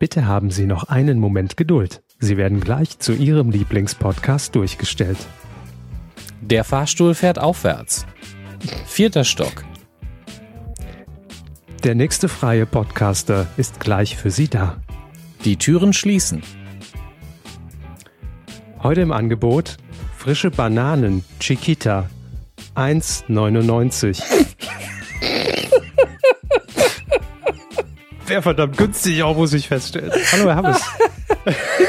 Bitte haben Sie noch einen Moment Geduld. Sie werden gleich zu Ihrem Lieblingspodcast durchgestellt. Der Fahrstuhl fährt aufwärts. Vierter Stock. Der nächste freie Podcaster ist gleich für Sie da. Die Türen schließen. Heute im Angebot frische Bananen Chiquita 1,99. Wäre verdammt günstig auch, muss ich feststellen. Hallo, Herr Hammes.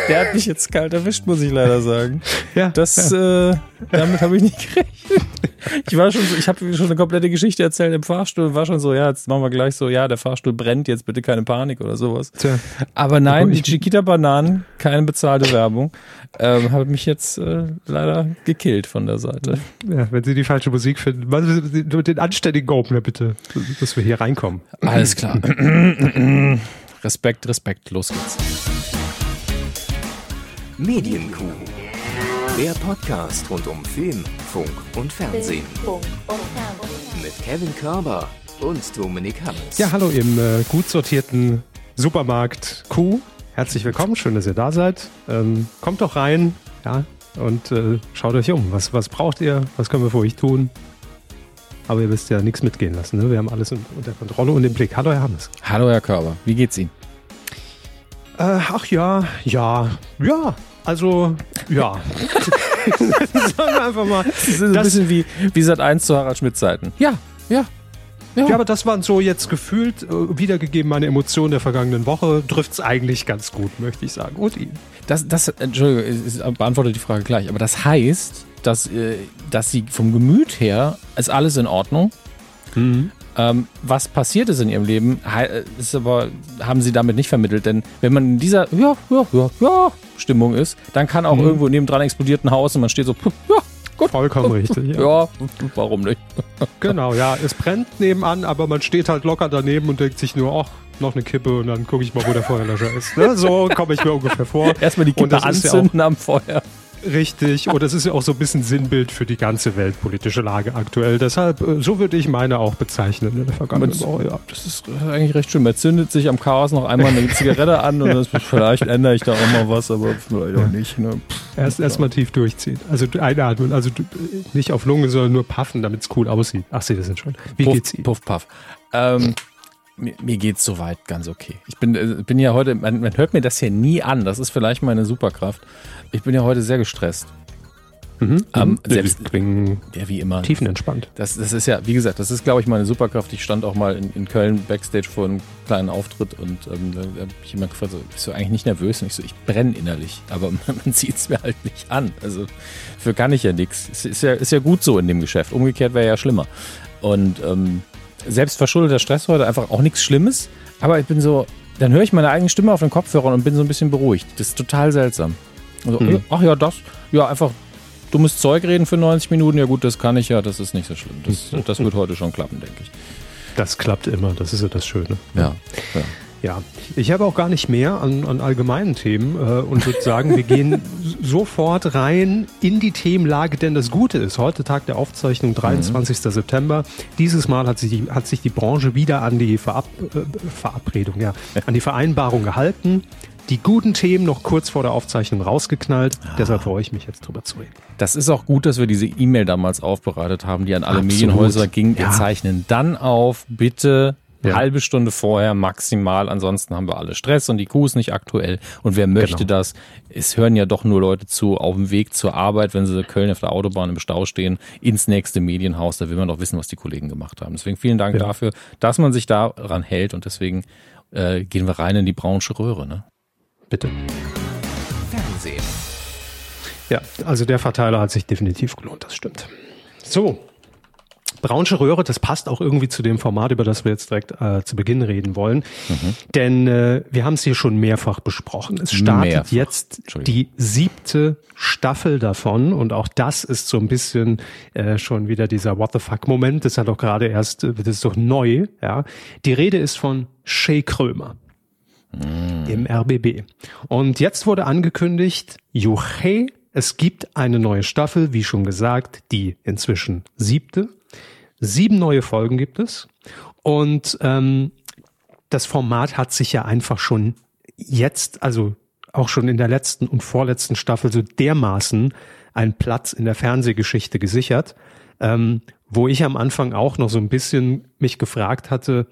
Der hat mich jetzt kalt erwischt, muss ich leider sagen. Ja, Das, Äh, damit habe ich nicht gerechnet. Ich war schon so, ich habe schon eine komplette Geschichte erzählt im Fahrstuhl, war schon so, ja, jetzt machen wir gleich so, ja, der Fahrstuhl brennt, jetzt bitte keine Panik oder sowas. Tja. Aber nein, Aber die Chiquita-Bananen, keine bezahlte Werbung, ähm, hat mich jetzt äh, leider gekillt von der Seite. Ja, wenn Sie die falsche Musik finden, machen Sie den anständigen Opener bitte, dass wir hier reinkommen. Alles klar. Respekt, Respekt, los geht's. Medienkuh. Der Podcast rund um Film, Funk und Fernsehen. Mit Kevin Körber und Dominik Hammes. Ja, hallo im äh, gut sortierten Supermarkt Q. Herzlich willkommen, schön, dass ihr da seid. Ähm, kommt doch rein, ja, und äh, schaut euch um. Was, was braucht ihr? Was können wir für euch tun? Aber ihr wisst ja nichts mitgehen lassen. Ne? Wir haben alles un- unter Kontrolle und im Blick. Hallo, Herr Hammes. Hallo, Herr Körber, wie geht's Ihnen? Äh, ach ja, ja, ja. Also, ja. Sagen wir einfach mal. Das ist ein Das- bisschen wie, wie seit 1 zu Harald Schmidt Zeiten. Ja, ja. Ja, Ja, aber das waren so jetzt gefühlt äh, wiedergegeben meine Emotionen der vergangenen Woche. Trifft's eigentlich ganz gut, möchte ich sagen. Und ihn. das, das, Entschuldigung, ich ich beantworte die Frage gleich, aber das heißt, dass, äh, dass Sie vom Gemüt her ist alles in Ordnung. Ähm, was passiert ist in Ihrem Leben, äh, ist aber, haben Sie damit nicht vermittelt, denn wenn man in dieser ja, ja, ja, ja Stimmung ist, dann kann auch irgendwo nebendran explodiert ein Haus und man steht so, ja, gut, Vollkommen richtig. Ja. ja, warum nicht? Genau, ja. Es brennt nebenan, aber man steht halt locker daneben und denkt sich nur, ach, noch eine Kippe und dann gucke ich mal, wo der Feuerlöscher ist. Ne? So komme ich mir ungefähr vor. Erstmal die Kippe ist ja anzünden am Feuer. Richtig. Und das ist ja auch so ein bisschen Sinnbild für die ganze weltpolitische Lage aktuell. Deshalb, äh, so würde ich meine auch bezeichnen in der vergangenen Man- Woche. Ja. Das ist eigentlich recht schön. Man zündet sich am Chaos noch einmal eine Zigarette an und das, vielleicht ändere ich da auch mal was, aber vielleicht auch nicht. Ne? Erst erstmal tief durchziehen. Also einatmen, also nicht auf Lunge, sondern nur puffen, damit es cool aussieht. Ach, Sie das sind schon. Wie Puff, geht's Ihnen? Puff, puff. Ähm, mir, mir geht's soweit ganz okay. Ich bin, äh, bin ja heute, man, man hört mir das hier nie an. Das ist vielleicht meine Superkraft. Ich bin ja heute sehr gestresst. Mhm. Ähm, Mhm. selbst- Ja, wie immer. tiefenentspannt. Das, das ist ja, wie gesagt, das ist, glaube ich, meine Superkraft. Ich stand auch mal in, in Köln Backstage vor einem kleinen Auftritt und ähm, da hat mich jemand gefragt, so, bist du eigentlich nicht nervös? Und ich so, ich brenne innerlich, aber man sieht es mir halt nicht an. Also für kann ich ja nichts. Ist, ist, ja, ist ja gut so in dem Geschäft. Umgekehrt wäre ja schlimmer. Und ähm, selbst verschuldeter Stress heute einfach auch nichts Schlimmes, aber ich bin so, dann höre ich meine eigene Stimme auf den Kopfhörern und bin so ein bisschen beruhigt. Das ist total seltsam. Also, Mhm. Ach ja, das, ja, einfach dummes Zeug reden für 90 Minuten, ja gut, das kann ich ja, das ist nicht so schlimm. Das, das wird heute schon klappen, denke ich. Das klappt immer, das ist ja das Schöne. Ja. ja. Ja, ich habe auch gar nicht mehr an, an allgemeinen Themen äh, und würde sagen, wir gehen sofort rein in die Themenlage, denn das Gute ist, heute Tag der Aufzeichnung, 23. September. Dieses Mal hat sich die, hat sich die Branche wieder an die Verab, äh, Verabredung, ja, an die Vereinbarung gehalten. Die guten Themen noch kurz vor der Aufzeichnung rausgeknallt. Deshalb freue ich mich jetzt drüber zu reden. Das ist auch gut, dass wir diese E-Mail damals aufbereitet haben, die an alle Absolut. Medienhäuser ging. Wir Ja. zeichnen dann auf, bitte Ja. halbe Stunde vorher maximal, ansonsten haben wir alle Stress und die Kuh ist nicht aktuell. Und wer möchte Genau. das? Es hören ja doch nur Leute zu auf dem Weg zur Arbeit, wenn sie in Köln auf der Autobahn im Stau stehen, ins nächste Medienhaus. Da will man doch wissen, was die Kollegen gemacht haben. Deswegen vielen Dank Ja. dafür, dass man sich daran hält und deswegen äh, gehen wir rein in die braunsche Röhre. Ne? Bitte. Fernsehen. Ja, also der Verteiler hat sich definitiv gelohnt, das stimmt. So. Braunsche Röhre, das passt auch irgendwie zu dem Format, über das wir jetzt direkt äh, zu Beginn reden wollen. Denn äh, wir haben es hier schon mehrfach besprochen. Es startet Mehrfach. jetzt die siebte Staffel davon und auch das ist so ein bisschen äh, schon wieder dieser What the fuck-Moment. Das ist ja doch gerade erst, äh, das ist doch neu. Ja, Die Rede ist von Shay Krömer im RBB. Und jetzt wurde angekündigt, Juche, es gibt eine neue Staffel, wie schon gesagt, die inzwischen siebte. Sieben neue Folgen gibt es. Und ähm, das Format hat sich ja einfach schon jetzt, also auch schon in der letzten und vorletzten Staffel so dermaßen einen Platz in der Fernsehgeschichte gesichert, ähm, wo ich am Anfang auch noch so ein bisschen mich gefragt hatte,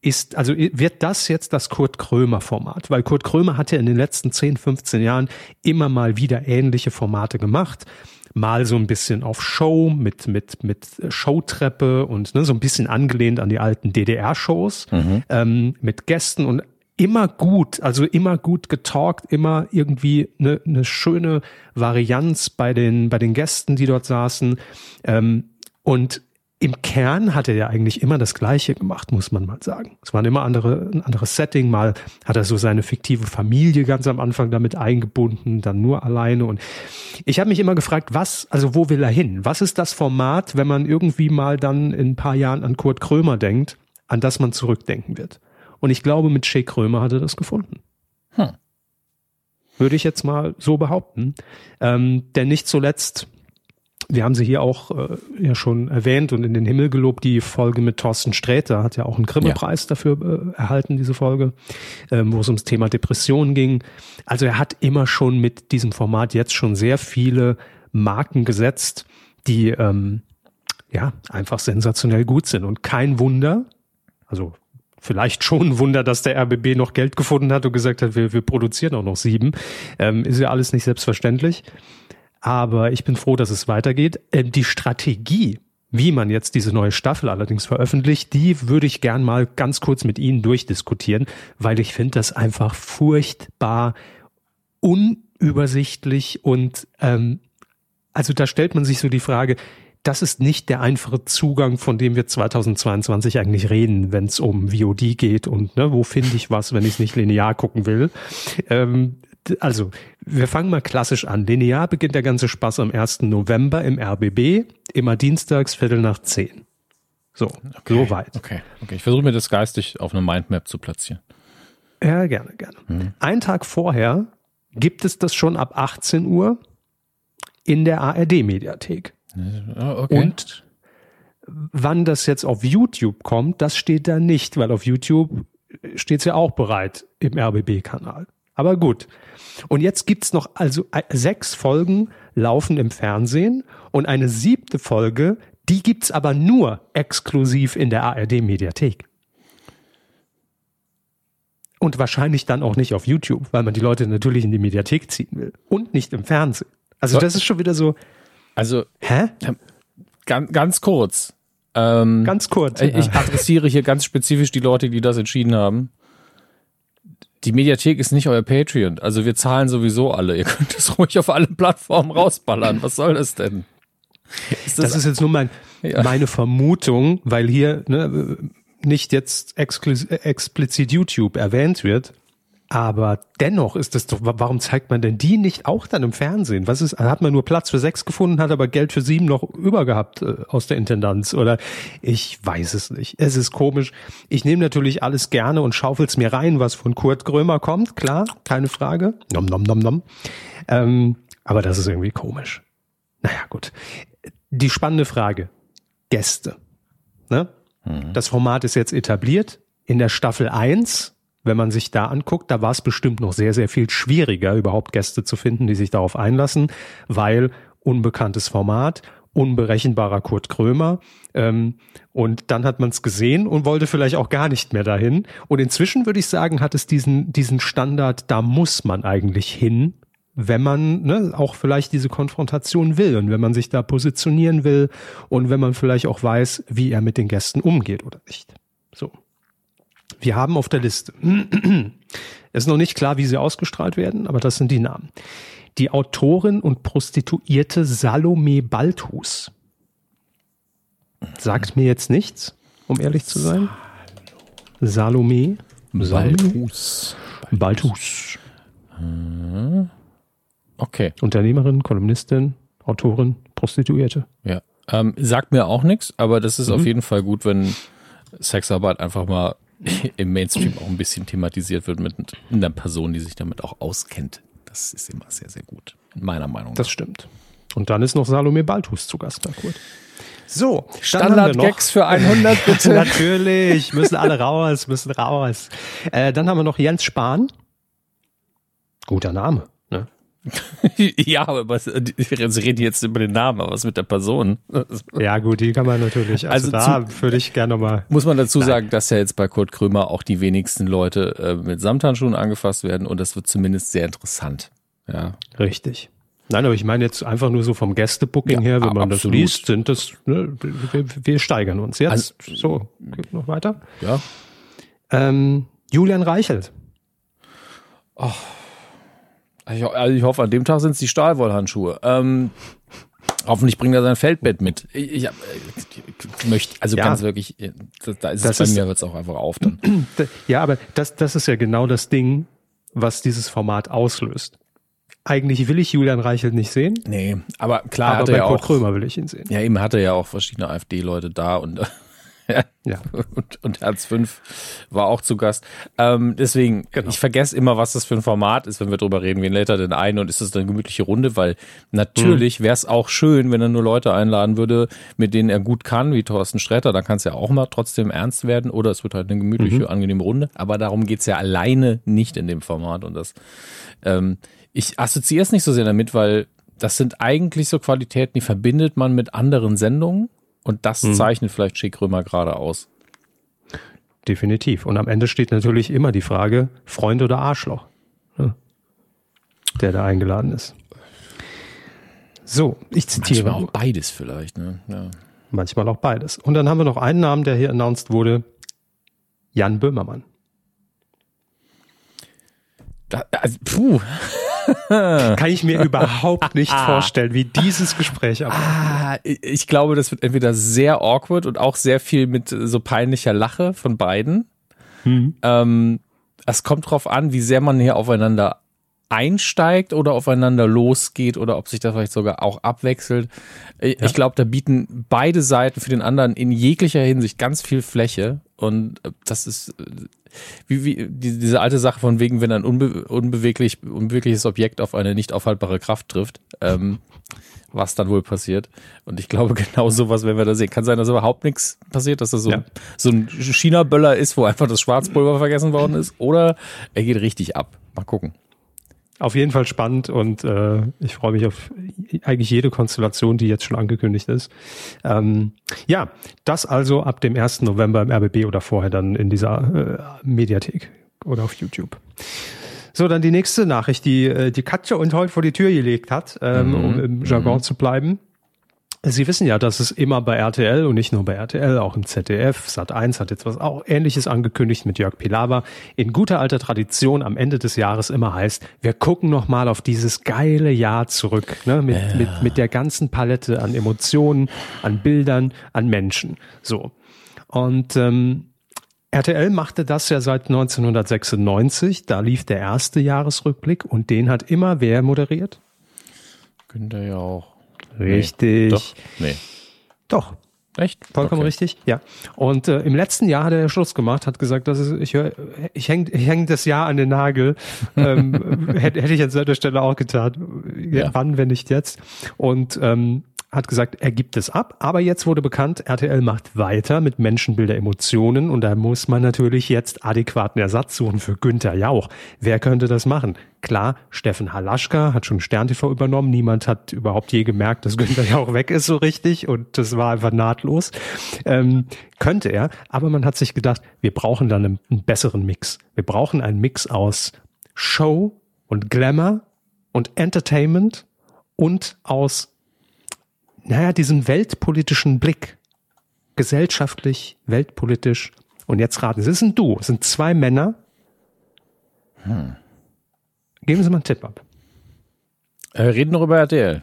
ist, also wird das jetzt das Kurt Krömer Format? Weil Kurt Krömer hat ja in den letzten 10, 15 Jahren immer mal wieder ähnliche Formate gemacht. Mal so ein bisschen auf Show mit, mit, mit Showtreppe und ne, so ein bisschen angelehnt an die alten DDR-Shows mhm. ähm, mit Gästen und immer gut, also immer gut getalkt, immer irgendwie eine, eine schöne Varianz bei den, bei den Gästen, die dort saßen. Ähm, und im Kern hat er ja eigentlich immer das Gleiche gemacht, muss man mal sagen. Es war immer andere, ein anderes Setting. Mal hat er so seine fiktive Familie ganz am Anfang damit eingebunden, dann nur alleine. Und ich habe mich immer gefragt, was, also wo will er hin? Was ist das Format, wenn man irgendwie mal dann in ein paar Jahren an Kurt Krömer denkt, an das man zurückdenken wird? Und ich glaube, mit Shea Krömer hat er das gefunden. Hm. Würde ich jetzt mal so behaupten. Ähm, denn nicht zuletzt wir haben sie hier auch äh, ja schon erwähnt und in den Himmel gelobt, die Folge mit Thorsten Sträter hat ja auch einen Grimme-Preis ja. dafür äh, erhalten, diese Folge, ähm, wo es ums Thema Depression ging. Also er hat immer schon mit diesem Format jetzt schon sehr viele Marken gesetzt, die ähm, ja einfach sensationell gut sind. Und kein Wunder, also vielleicht schon ein Wunder, dass der RBB noch Geld gefunden hat und gesagt hat, wir, wir produzieren auch noch sieben. Ähm, ist ja alles nicht selbstverständlich. Aber ich bin froh, dass es weitergeht. Ähm, die Strategie, wie man jetzt diese neue Staffel allerdings veröffentlicht, die würde ich gern mal ganz kurz mit Ihnen durchdiskutieren, weil ich finde das einfach furchtbar unübersichtlich und ähm, also da stellt man sich so die Frage, das ist nicht der einfache Zugang, von dem wir 2022 eigentlich reden, wenn es um VOD geht und ne, wo finde ich was, wenn ich es nicht linear gucken will. Ähm, also, wir fangen mal klassisch an. Linear beginnt der ganze Spaß am 1. November im RBB, immer dienstags, Viertel nach zehn. So, okay, so weit. Okay, okay. Ich versuche mir das geistig auf eine Mindmap zu platzieren. Ja, gerne, gerne. Hm. Ein Tag vorher gibt es das schon ab 18 Uhr in der ARD-Mediathek. Okay. Und wann das jetzt auf YouTube kommt, das steht da nicht, weil auf YouTube steht es ja auch bereit im RBB-Kanal. Aber gut. Und jetzt gibt's noch also äh, sechs Folgen laufen im Fernsehen und eine siebte Folge, die gibt's aber nur exklusiv in der ARD Mediathek. Und wahrscheinlich dann auch nicht auf YouTube, weil man die Leute natürlich in die Mediathek ziehen will. Und nicht im Fernsehen. Also das ist schon wieder so. Also, hä? Ganz, ganz kurz. Ähm, ganz kurz. Ich ja. adressiere hier ganz spezifisch die Leute, die das entschieden haben die Mediathek ist nicht euer Patreon. Also wir zahlen sowieso alle. Ihr könnt es ruhig auf allen Plattformen rausballern. Was soll das denn? Ist das, das, ist jetzt nur mein, ja. meine Vermutung, weil hier ne, nicht jetzt explizit YouTube erwähnt wird. Aber dennoch ist es doch, warum zeigt man denn die nicht auch dann im Fernsehen? Was ist, hat man nur Platz für sechs gefunden, hat aber Geld für sieben noch übergehabt äh, aus der Intendanz? Oder ich weiß es nicht. Es ist komisch. Ich nehme natürlich alles gerne und schaufel's mir rein, was von Kurt Grömer kommt, klar, keine Frage. Nom, nom, nom, nom. Ähm, aber das ist irgendwie komisch. Naja, gut. Die spannende Frage. Gäste. Ne? Mhm. Das Format ist jetzt etabliert. In der Staffel eins wenn man sich da anguckt, da war es bestimmt noch sehr, sehr viel schwieriger, überhaupt Gäste zu finden, die sich darauf einlassen, weil unbekanntes Format, unberechenbarer Kurt Krömer. Ähm, und dann hat man es gesehen und wollte vielleicht auch gar nicht mehr dahin. Und inzwischen würde ich sagen, hat es diesen, diesen Standard, da muss man eigentlich hin, wenn man ne, auch vielleicht diese Konfrontation will und wenn man sich da positionieren will und wenn man vielleicht auch weiß, wie er mit den Gästen umgeht oder nicht. So. Wir haben auf der Liste. Es ist noch nicht klar, wie sie ausgestrahlt werden, aber das sind die Namen. Die Autorin und Prostituierte Salome Balthus. Sagt mir jetzt nichts, um ehrlich zu sein. Salome. Balthus. Balthus. Okay. Unternehmerin, Kolumnistin, Autorin, Prostituierte. Ja. Ähm, sagt mir auch nichts, aber das ist mhm. auf jeden Fall gut, wenn Sexarbeit einfach mal im Mainstream auch ein bisschen thematisiert wird mit einer Person, die sich damit auch auskennt. Das ist immer sehr, sehr gut. Meiner Meinung nach. Das stimmt. Und dann ist noch Salome Balthus zu Gast bei Kurt. So, Standard-Gags für 100 bitte. Natürlich, müssen alle raus, müssen raus. Äh, dann haben wir noch Jens Spahn. Guter Name. Ja, aber Sie reden jetzt über den Namen, aber was mit der Person? Ja, gut, die kann man natürlich. Also, also da würde ich gerne nochmal. Muss man dazu nein. sagen, dass ja jetzt bei Kurt Krömer auch die wenigsten Leute äh, mit Samthandschuhen angefasst werden und das wird zumindest sehr interessant. Ja. Richtig. Nein, aber ich meine jetzt einfach nur so vom Gästebooking ja, her, wenn man absolut. das liest, sind das, ne, wir, wir steigern uns jetzt. Also, so, geht noch weiter. Ja. Ähm, Julian Reichelt. Oh. Ich, also ich hoffe, an dem Tag sind es die Stahlwollhandschuhe. Ähm, hoffentlich bringt er sein Feldbett mit. Ich, ich, ich möchte, also ja, ganz wirklich, da ist es bei ist, mir es auch einfach auf dann. Ja, aber das, das ist ja genau das Ding, was dieses Format auslöst. Eigentlich will ich Julian Reichelt nicht sehen. Nee, aber klar, aber bei ja Kurt auch, Krömer will ich ihn sehen. Ja, eben hatte ja auch verschiedene AfD-Leute da und ja. Und, und Herz 5 war auch zu Gast. Ähm, deswegen, genau. ich vergesse immer, was das für ein Format ist, wenn wir drüber reden. Wen lädt er denn ein und ist das eine gemütliche Runde? Weil natürlich mhm. wäre es auch schön, wenn er nur Leute einladen würde, mit denen er gut kann, wie Thorsten Sträter. Da kann es ja auch mal trotzdem ernst werden oder es wird halt eine gemütliche, mhm. angenehme Runde. Aber darum geht's ja alleine nicht in dem Format. Und das, ähm, ich assoziiere es nicht so sehr damit, weil das sind eigentlich so Qualitäten, die verbindet man mit anderen Sendungen und das mhm. zeichnet vielleicht Schick Römer gerade aus. Definitiv. Und am Ende steht natürlich immer die Frage, Freund oder Arschloch, ne? der da eingeladen ist. So, ich zitiere. Manchmal auch beides vielleicht. Ne? Ja. Manchmal auch beides. Und dann haben wir noch einen Namen, der hier announced wurde. Jan Böhmermann. Da, also, puh. Kann ich mir überhaupt nicht vorstellen, wie dieses Gespräch abläuft. Ah, ich glaube, das wird entweder sehr awkward und auch sehr viel mit so peinlicher Lache von beiden. Mhm. Ähm, es kommt drauf an, wie sehr man hier aufeinander einsteigt oder aufeinander losgeht oder ob sich das vielleicht sogar auch abwechselt. Ich, ja. ich glaube, da bieten beide Seiten für den anderen in jeglicher Hinsicht ganz viel Fläche und das ist wie, wie die, diese alte Sache von wegen, wenn ein unbe unbeweglich, unbewegliches Objekt auf eine nicht aufhaltbare Kraft trifft, ähm, was dann wohl passiert. Und ich glaube, genau sowas werden wir da sehen. Kann sein, dass überhaupt nichts passiert, dass das so, ja. so ein China-Böller ist, wo einfach das Schwarzpulver vergessen worden ist, oder er geht richtig ab. Mal gucken auf jeden Fall spannend und äh, ich freue mich auf eigentlich jede Konstellation, die jetzt schon angekündigt ist. Ähm, ja, das also ab dem 1. November im RBB oder vorher dann in dieser äh, Mediathek oder auf YouTube. So, dann die nächste Nachricht, die äh, die Katja und heute vor die Tür gelegt hat, ähm, mhm. um im Jargon mhm. zu bleiben. Sie wissen ja, dass es immer bei RTL und nicht nur bei RTL, auch im ZDF, Sat1 hat jetzt was auch ähnliches angekündigt mit Jörg Pilawa, in guter alter Tradition am Ende des Jahres immer heißt, wir gucken nochmal auf dieses geile Jahr zurück, ne, mit, ja. mit, mit der ganzen Palette an Emotionen, an Bildern, an Menschen. So. Und ähm, RTL machte das ja seit 1996, da lief der erste Jahresrückblick und den hat immer wer moderiert? Günther ja auch. Richtig. Nee. Doch. Nee. Doch. Echt? Vollkommen okay. richtig, ja. Und äh, im letzten Jahr hat er Schluss gemacht, hat gesagt, dass es, ich höre, ich hänge ich häng das Jahr an den Nagel. ähm, hätte, hätte ich an seiner Stelle auch getan. Ja. Wann, wenn nicht jetzt? Und ähm, hat gesagt, er gibt es ab, aber jetzt wurde bekannt, RTL macht weiter mit Menschenbilder Emotionen und da muss man natürlich jetzt adäquaten Ersatz suchen für Günther Jauch. Wer könnte das machen? Klar, Steffen Halaschka hat schon Stern TV übernommen, niemand hat überhaupt je gemerkt, dass Günther Jauch weg ist so richtig und das war einfach nahtlos. Ähm, könnte er, aber man hat sich gedacht, wir brauchen dann einen, einen besseren Mix. Wir brauchen einen Mix aus Show und Glamour und Entertainment und aus naja, diesen weltpolitischen Blick, gesellschaftlich, weltpolitisch. Und jetzt raten Sie, es ist ein Du, es sind zwei Männer. Hm. Geben Sie mal einen Tipp ab. Wir reden noch über RTL.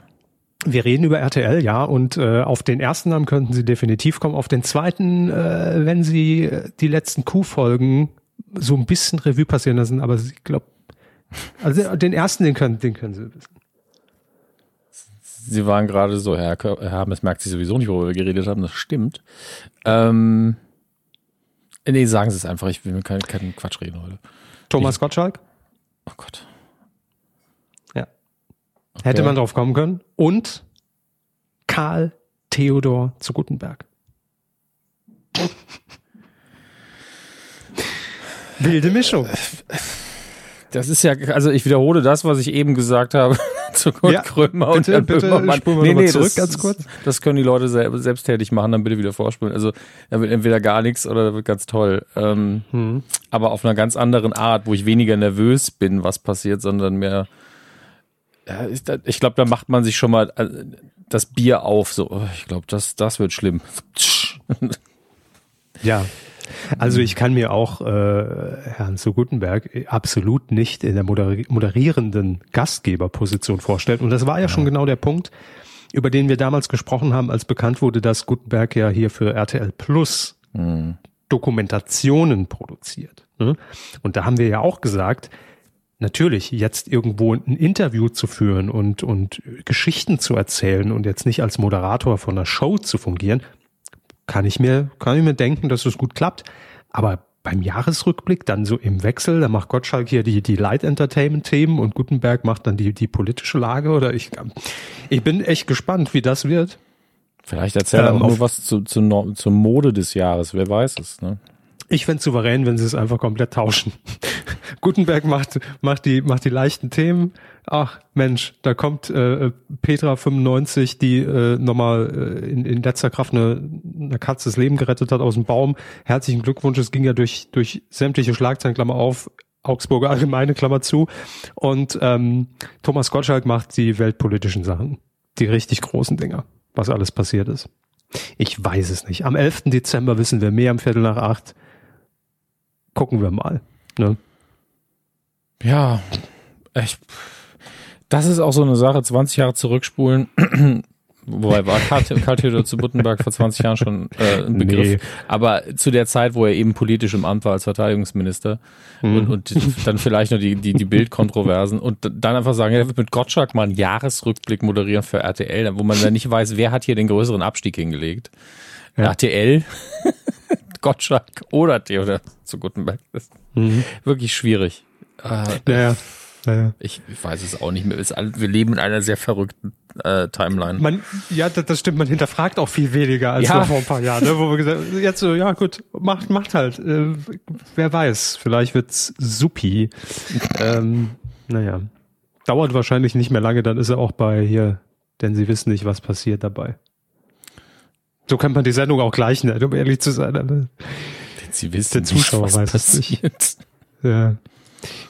Wir reden über RTL, ja, und äh, auf den ersten Namen könnten Sie definitiv kommen. Auf den zweiten, äh, wenn Sie äh, die letzten Q-Folgen so ein bisschen Revue passieren lassen, aber ich glaube, also den ersten, den können, den können Sie wissen. Sie waren gerade so, Herr, Herr Hammes merkt sich sowieso nicht, worüber wir geredet haben, das stimmt. Ähm, nee, sagen Sie es einfach, ich will mir keinen, keinen Quatsch reden heute. Thomas ich, Gottschalk? Oh Gott. Ja. Okay. Hätte man drauf kommen können. Und Karl Theodor zu Gutenberg. Wilde Mischung. Das ist ja, also ich wiederhole das, was ich eben gesagt habe zu Kurt Ja, Krömer bitte, und bitte, Böhmermann. spulen wir noch mal zurück, das, ganz kurz. Das können die Leute selber, selbsttätig machen, dann bitte wieder vorspulen. Also da wird entweder gar nichts oder da wird ganz toll. Ähm, Hm. Aber auf einer ganz anderen Art, wo ich weniger nervös bin, was passiert, sondern mehr. Ja, ich ich glaube, da macht man sich schon mal äh, das Bier auf. So, oh, ich glaube, das, das wird schlimm. Ja. Also ich kann mir auch äh, Herrn zu Gutenberg absolut nicht in der moderi moderierenden Gastgeberposition vorstellen. Und das war ja, schon genau der Punkt, über den wir damals gesprochen haben, als bekannt wurde, dass Gutenberg ja hier für RTL Plus Dokumentationen produziert. Ne? Und da haben wir ja auch gesagt, natürlich jetzt irgendwo ein Interview zu führen und, und Geschichten zu erzählen und jetzt nicht als Moderator von einer Show zu fungieren, kann ich mir, kann ich mir denken, dass es gut klappt. Aber beim Jahresrückblick dann so im Wechsel, da macht Gottschalk hier die, die Light Entertainment Themen und Gutenberg macht dann die, die politische Lage oder ich, ich bin echt gespannt, wie das wird. Vielleicht erzählt er Ähm, auch nur was zu, zu, zur Mode des Jahres, wer weiß es. Ne? Ich fänd's souverän, wenn sie es einfach komplett tauschen. Gutenberg macht, macht, die, macht die leichten Themen. Ach Mensch, da kommt äh, Petra 95, die äh, nochmal äh, in, in letzter Kraft eine, eine Katze das Leben gerettet hat aus dem Baum. Herzlichen Glückwunsch, es ging ja durch, durch sämtliche Schlagzeilen, Klammer auf, Augsburger Allgemeine, Klammer zu. Und ähm, Thomas Gottschalk macht die weltpolitischen Sachen. Die richtig großen Dinger, was alles passiert ist. Ich weiß es nicht. Am 11. Dezember wissen wir mehr, am Viertel nach acht gucken wir mal. Ne? Ja, ich, das ist auch so eine Sache, 20 Jahre zurückspulen. Wobei war Karl, Theodor zu Buttenberg vor 20 Jahren schon äh, ein Begriff. Nee. Aber zu der Zeit, wo er eben politisch im Amt war als Verteidigungsminister und, und dann vielleicht noch die, die, die Bildkontroversen und dann einfach sagen, er wird mit Gottschalk mal einen Jahresrückblick moderieren für RTL, wo man dann nicht weiß, wer hat hier den größeren Abstieg hingelegt. Ja. RTL, Gottschalk oder Theodor zu Gutenberg. Das ist wirklich schwierig. Äh, Naja, naja. ich, ich weiß es auch nicht mehr. Wir leben in einer sehr verrückten äh, Timeline. Man, ja, das, das stimmt, man hinterfragt auch viel weniger als Ja. vor ein paar Jahren, ne, wo wir gesagt haben, jetzt so, ja gut, macht, macht halt. Äh, wer weiß, vielleicht wird's supi. ähm, naja. Dauert wahrscheinlich nicht mehr lange, dann ist er auch bei hier, denn sie wissen nicht, was passiert dabei. So könnte man die Sendung auch gleich nennen, um ehrlich zu sein. ne? Sie wissen der Zuschauer nicht, was weiß es nicht. passiert. Ja.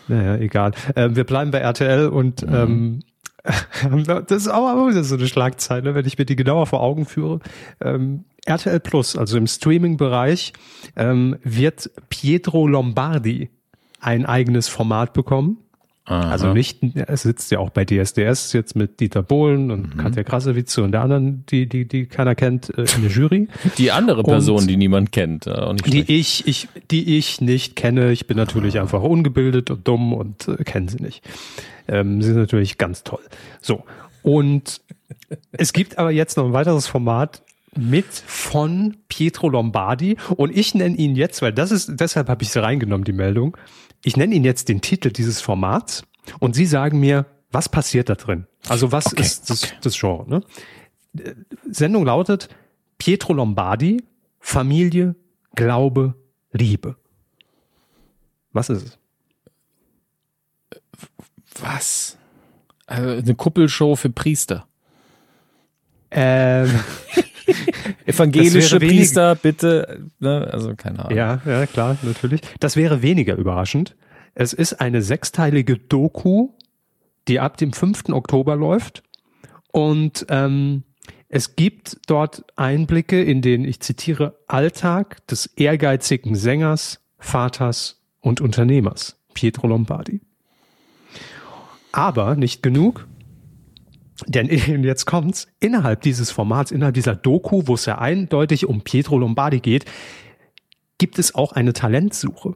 Naja, egal. Ähm, wir bleiben bei RTL und ähm, das ist auch so eine Schlagzeile, wenn ich mir die genauer vor Augen führe. Ähm, RTL Plus, also im Streaming-Bereich, ähm, wird Pietro Lombardi ein eigenes Format bekommen. Also nicht, er sitzt ja auch bei DSDS jetzt mit Dieter Bohlen und Katja Krasowitz und der anderen, die, die, die keiner kennt, äh, in der Jury. Die andere Person, die niemand kennt. äh, Die ich, ich, die ich nicht kenne. Ich bin natürlich einfach ungebildet und dumm und äh, kenne sie nicht. Ähm, sie sind natürlich ganz toll. So. Und es gibt aber jetzt noch ein weiteres Format mit von Pietro Lombardi und ich nenne ihn jetzt, weil das ist, deshalb habe ich sie reingenommen, die Meldung. Ich nenne ihn jetzt den Titel dieses Formats und Sie sagen mir, was passiert da drin? Also was Okay, ist das, okay. das Genre? Ne? Sendung lautet Pietro Lombardi, Familie, Glaube, Liebe. Was ist es? Was? Also eine Kuppelshow für Priester. Ähm, Evangelische Priester, bitte. Ne? Also keine Ahnung. ja, ja, klar, natürlich. Das wäre weniger überraschend. Es ist eine sechsteilige Doku, die ab dem 5. Oktober läuft. Und ähm, es gibt dort Einblicke in den, ich zitiere, Alltag des ehrgeizigen Sängers, Vaters und Unternehmers, Pietro Lombardi. Aber nicht genug. Denn jetzt kommt's, innerhalb dieses Formats, innerhalb dieser Doku, wo es ja eindeutig um Pietro Lombardi geht, gibt es auch eine Talentsuche.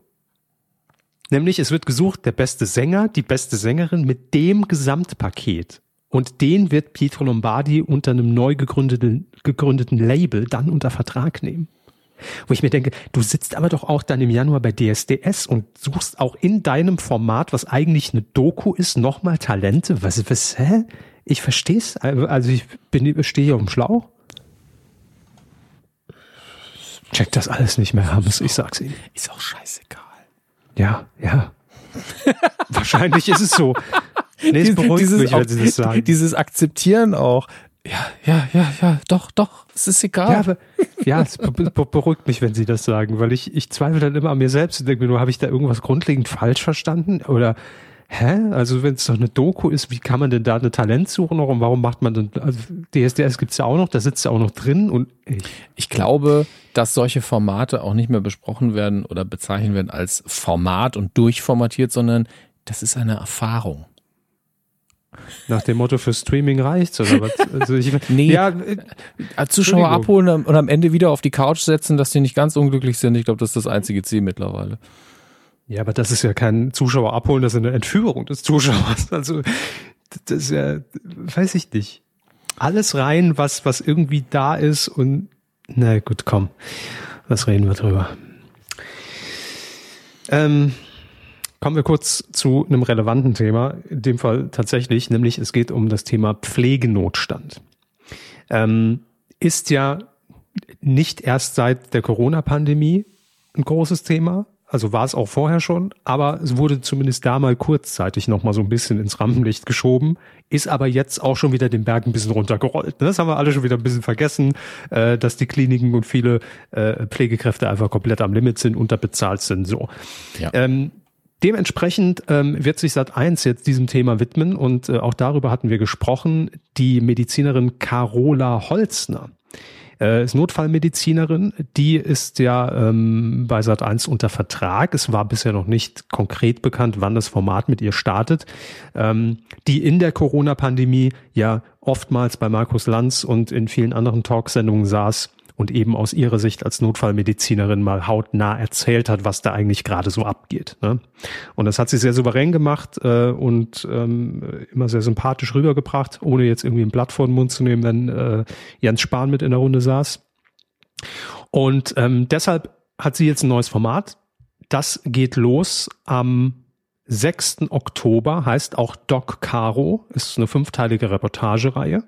Nämlich es wird gesucht, der beste Sänger, die beste Sängerin mit dem Gesamtpaket. Und den wird Pietro Lombardi unter einem neu gegründeten, gegründeten Label dann unter Vertrag nehmen. Wo ich mir denke, du sitzt aber doch auch dann im Januar bei DSDS und suchst auch in deinem Format, was eigentlich eine Doku ist, nochmal Talente. Was, was, hä? Ich versteh's. Also ich bin, stehe hier auf dem Schlauch. Check das alles nicht mehr, Hammes. Ich sag's Ihnen. Ist auch scheißegal. Ja, ja. wahrscheinlich ist es so. Nee, es beruhigt dieses, mich, wenn Sie das sagen. dieses Akzeptieren auch. Ja, ja, ja, ja, doch, doch, es ist egal. Ja, aber, ja, es be be beruhigt mich, wenn Sie das sagen, weil ich, ich zweifle dann immer an mir selbst und denke mir nur, habe ich da irgendwas grundlegend falsch verstanden? Oder hä? Also wenn es doch eine Doku ist, wie kann man denn da eine Talentsuche noch und warum macht man denn, also DSDS gibt's ja auch noch, da sitzt ja auch noch drin und ich, Ich glaube, dass solche Formate auch nicht mehr besprochen werden oder bezeichnet werden als Format und durchformatiert, sondern das ist eine Erfahrung. nach dem Motto für Streaming reicht's oder was? Also ich, Nee. ja, äh, Als Zuschauer abholen und am Ende wieder auf die Couch setzen, dass die nicht ganz unglücklich sind. Ich glaube, das ist das einzige Ziel mittlerweile. Ja, aber das ist ja kein Zuschauer abholen, das ist eine Entführung des Zuschauers. Also das ist ja, weiß ich nicht. Alles rein, was was irgendwie da ist und na gut, komm, was reden wir drüber? Ähm, kommen wir kurz zu einem relevanten Thema, in dem Fall tatsächlich, nämlich es geht um das Thema Pflegenotstand. Ähm, ist ja nicht erst seit der Corona-Pandemie ein großes Thema. Also war es auch vorher schon, aber es wurde zumindest da mal kurzzeitig noch mal so ein bisschen ins Rampenlicht geschoben, ist aber jetzt auch schon wieder den Berg ein bisschen runtergerollt. Das haben wir alle schon wieder ein bisschen vergessen, äh, dass die Kliniken und viele äh, Pflegekräfte einfach komplett am Limit sind, unterbezahlt sind. So. Ja. Ähm, Dementsprechend ähm, wird sich Sat 1 jetzt diesem Thema widmen und äh, auch darüber hatten wir gesprochen. Die Medizinerin Carola Holzner äh, ist Notfallmedizinerin, die ist ja ähm, bei Sat 1 unter Vertrag. Es war bisher noch nicht konkret bekannt, wann das Format mit ihr startet. Ähm, die in der Corona-Pandemie ja oftmals bei Markus Lanz und in vielen anderen Talksendungen saß und eben aus ihrer Sicht als Notfallmedizinerin mal hautnah erzählt hat, was da eigentlich gerade so abgeht. Ne? Und das hat sie sehr souverän gemacht äh, und ähm, immer sehr sympathisch rübergebracht, ohne jetzt irgendwie ein Blatt vor den Mund zu nehmen, wenn äh, Jens Spahn mit in der Runde saß. Und ähm, deshalb hat sie jetzt ein neues Format. Das geht los am 6. Oktober, heißt auch Doc Caro, ist eine fünfteilige Reportagereihe.